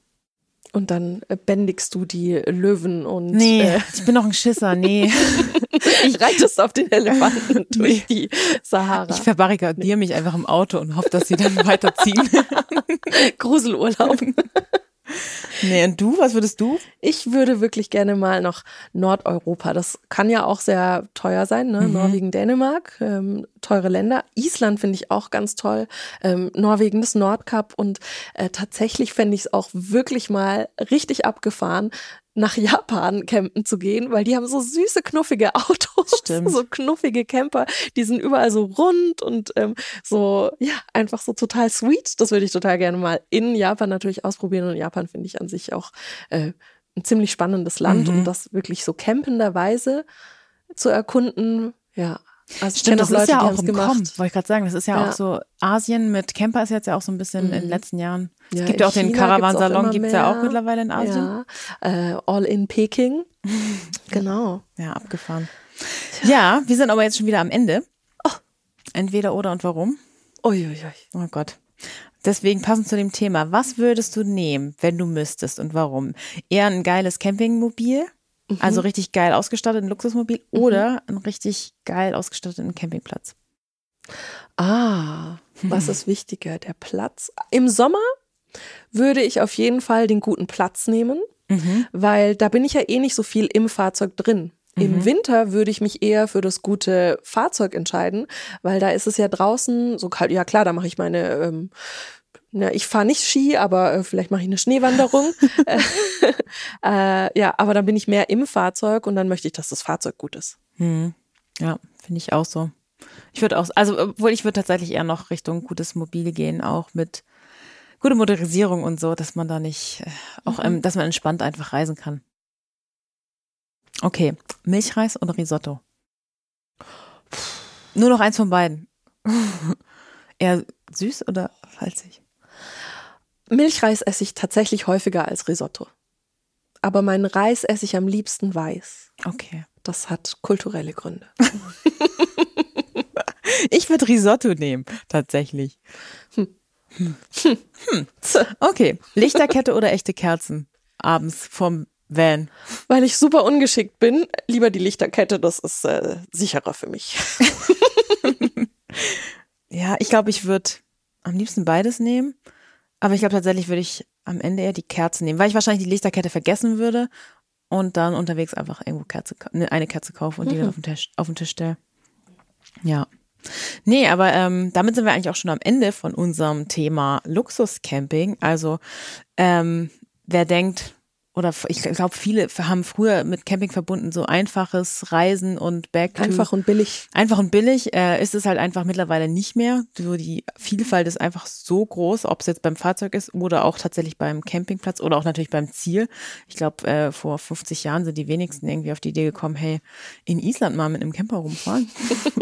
Und dann äh, bändigst du die Löwen und Nee, äh, ich bin noch ein Schisser, nee. <laughs> reitest auf den Elefanten durch die Sahara. Ich verbarrikadiere mich einfach im Auto und hoffe, dass sie dann <laughs> weiterziehen. <laughs> Gruselurlaub. Nee, und du, was würdest du? Ich würde wirklich gerne mal nach Nordeuropa. Das kann ja auch sehr teuer sein, ne? Norwegen, Dänemark, ähm, teure Länder. Island finde ich auch ganz toll. Ähm, Norwegen, das Nordkap und äh, tatsächlich fände ich es auch wirklich mal richtig abgefahren, nach Japan campen zu gehen, weil die haben so süße, knuffige Autos, <laughs> Stimmt. so knuffige Camper, die sind überall so rund und ähm, so, ja, einfach so total sweet. Das würde ich total gerne mal in Japan natürlich ausprobieren und Japan finde ich an sich auch äh, ein ziemlich spannendes Land Mhm. und das wirklich so campenderweise zu erkunden, ja. Also Stimmt, das Leute, ist ja auch im gemacht. Kommen, wollte ich gerade sagen. Das ist ja, Ja. auch so, Asien mit Camper ist jetzt ja auch so ein bisschen in den letzten Jahren. Es Ja, gibt ja auch den China Caravansalon, gibt's auch gibt's ja auch mittlerweile in Asien. Ja, äh, All in Peking. <laughs> genau. Ja, abgefahren. Ja, wir sind aber jetzt schon wieder am Ende. Oh. Entweder oder und warum? Uiuiui. Oh Gott. Deswegen passend zu dem Thema, was würdest du nehmen, wenn du müsstest und warum? Eher ein geiles Campingmobil, also richtig geil ausgestattet, ein Luxusmobil oder einen richtig geil ausgestatteten Campingplatz? Ah, was <laughs> ist wichtiger? Der Platz. Im Sommer würde ich auf jeden Fall den guten Platz nehmen, weil da bin ich ja eh nicht so viel im Fahrzeug drin. Im Winter würde ich mich eher für das gute Fahrzeug entscheiden, weil da ist es ja draußen so kalt. Ja klar, da mache ich meine, ähm, ja, ich fahre nicht Ski, aber äh, vielleicht mache ich eine Schneewanderung. <laughs> <laughs> äh, ja, aber dann bin ich mehr im Fahrzeug und dann möchte ich, dass das Fahrzeug gut ist. Hm. Ja, finde ich auch so. Ich würde auch, also obwohl ich würde tatsächlich eher noch Richtung gutes Mobil gehen, auch mit gute Motorisierung und so, dass man da nicht, äh, auch, ähm, dass man entspannt einfach reisen kann. Okay, Milchreis oder Risotto? Nur noch eins von beiden. <laughs> eher süß oder salzig? Milchreis esse ich tatsächlich häufiger als Risotto. Aber meinen Reis esse ich am liebsten weiß. Okay. Das hat kulturelle Gründe. <laughs> Ich würde Risotto nehmen, tatsächlich. Hm. <laughs> Okay, Lichterkette oder echte Kerzen? Abends vom Van. Weil ich super ungeschickt bin. Lieber die Lichterkette, das ist äh, sicherer für mich. <laughs> ja, ich glaube, ich würde am liebsten beides nehmen. Aber ich glaube tatsächlich würde ich am Ende eher die Kerze nehmen, weil ich wahrscheinlich die Lichterkette vergessen würde und dann unterwegs einfach irgendwo Kerze, ne, eine Kerze kaufe und die dann mhm. auf den Tisch, auf den Tisch stelle. Ja. Nee, aber ähm, damit sind wir eigentlich auch schon am Ende von unserem Thema Luxuscamping. Also ähm, wer denkt, oder ich glaube, viele haben früher mit Camping verbunden so einfaches Reisen und Back. Einfach und billig. Einfach und billig äh, ist es halt einfach mittlerweile nicht mehr. So die Vielfalt ist einfach so groß, ob es jetzt beim Fahrzeug ist oder auch tatsächlich beim Campingplatz oder auch natürlich beim Ziel. Ich glaube, äh, vor 50 Jahren sind die wenigsten irgendwie auf die Idee gekommen, hey, in Island mal mit einem Camper rumfahren.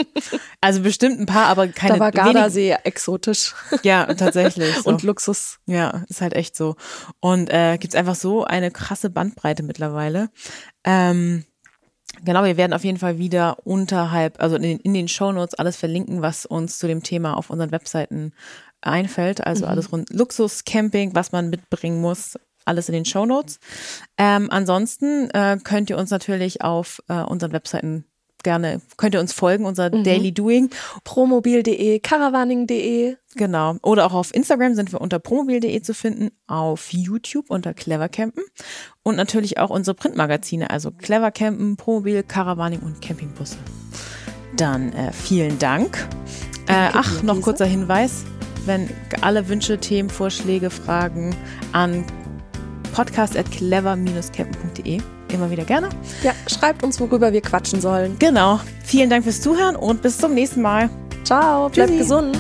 <laughs> also bestimmt ein paar, aber keine. Da war Gardasee exotisch. Ja, tatsächlich. <laughs> So. Und Luxus. Ja, ist halt echt so. Und äh, gibt einfach so eine krasse Bandbreite mittlerweile. Ähm, Genau, wir werden auf jeden Fall wieder unterhalb, also in den, in den Shownotes alles verlinken, was uns zu dem Thema auf unseren Webseiten einfällt. Also mhm. alles rund Luxus, Camping, was man mitbringen muss, alles in den Shownotes. Ähm, ansonsten äh, könnt ihr uns natürlich auf äh, unseren Webseiten gerne, könnt ihr uns folgen, unser mhm. Daily Doing. Promobil.de, caravaning.de. Genau. Oder auch auf Instagram sind wir unter promobil.de zu finden, auf YouTube unter Clevercampen und natürlich auch unsere Printmagazine, also Clevercampen, Promobil, Caravaning und Campingbusse. Dann äh, vielen Dank. Äh, ach, noch kurzer Hinweis. Wenn alle Wünsche, Themen, Vorschläge, Fragen an podcast at clever-campen.de immer wieder gerne. Ja, schreibt uns, worüber wir quatschen sollen. Genau. Vielen Dank fürs Zuhören und bis zum nächsten Mal. Ciao, bleibt gesund.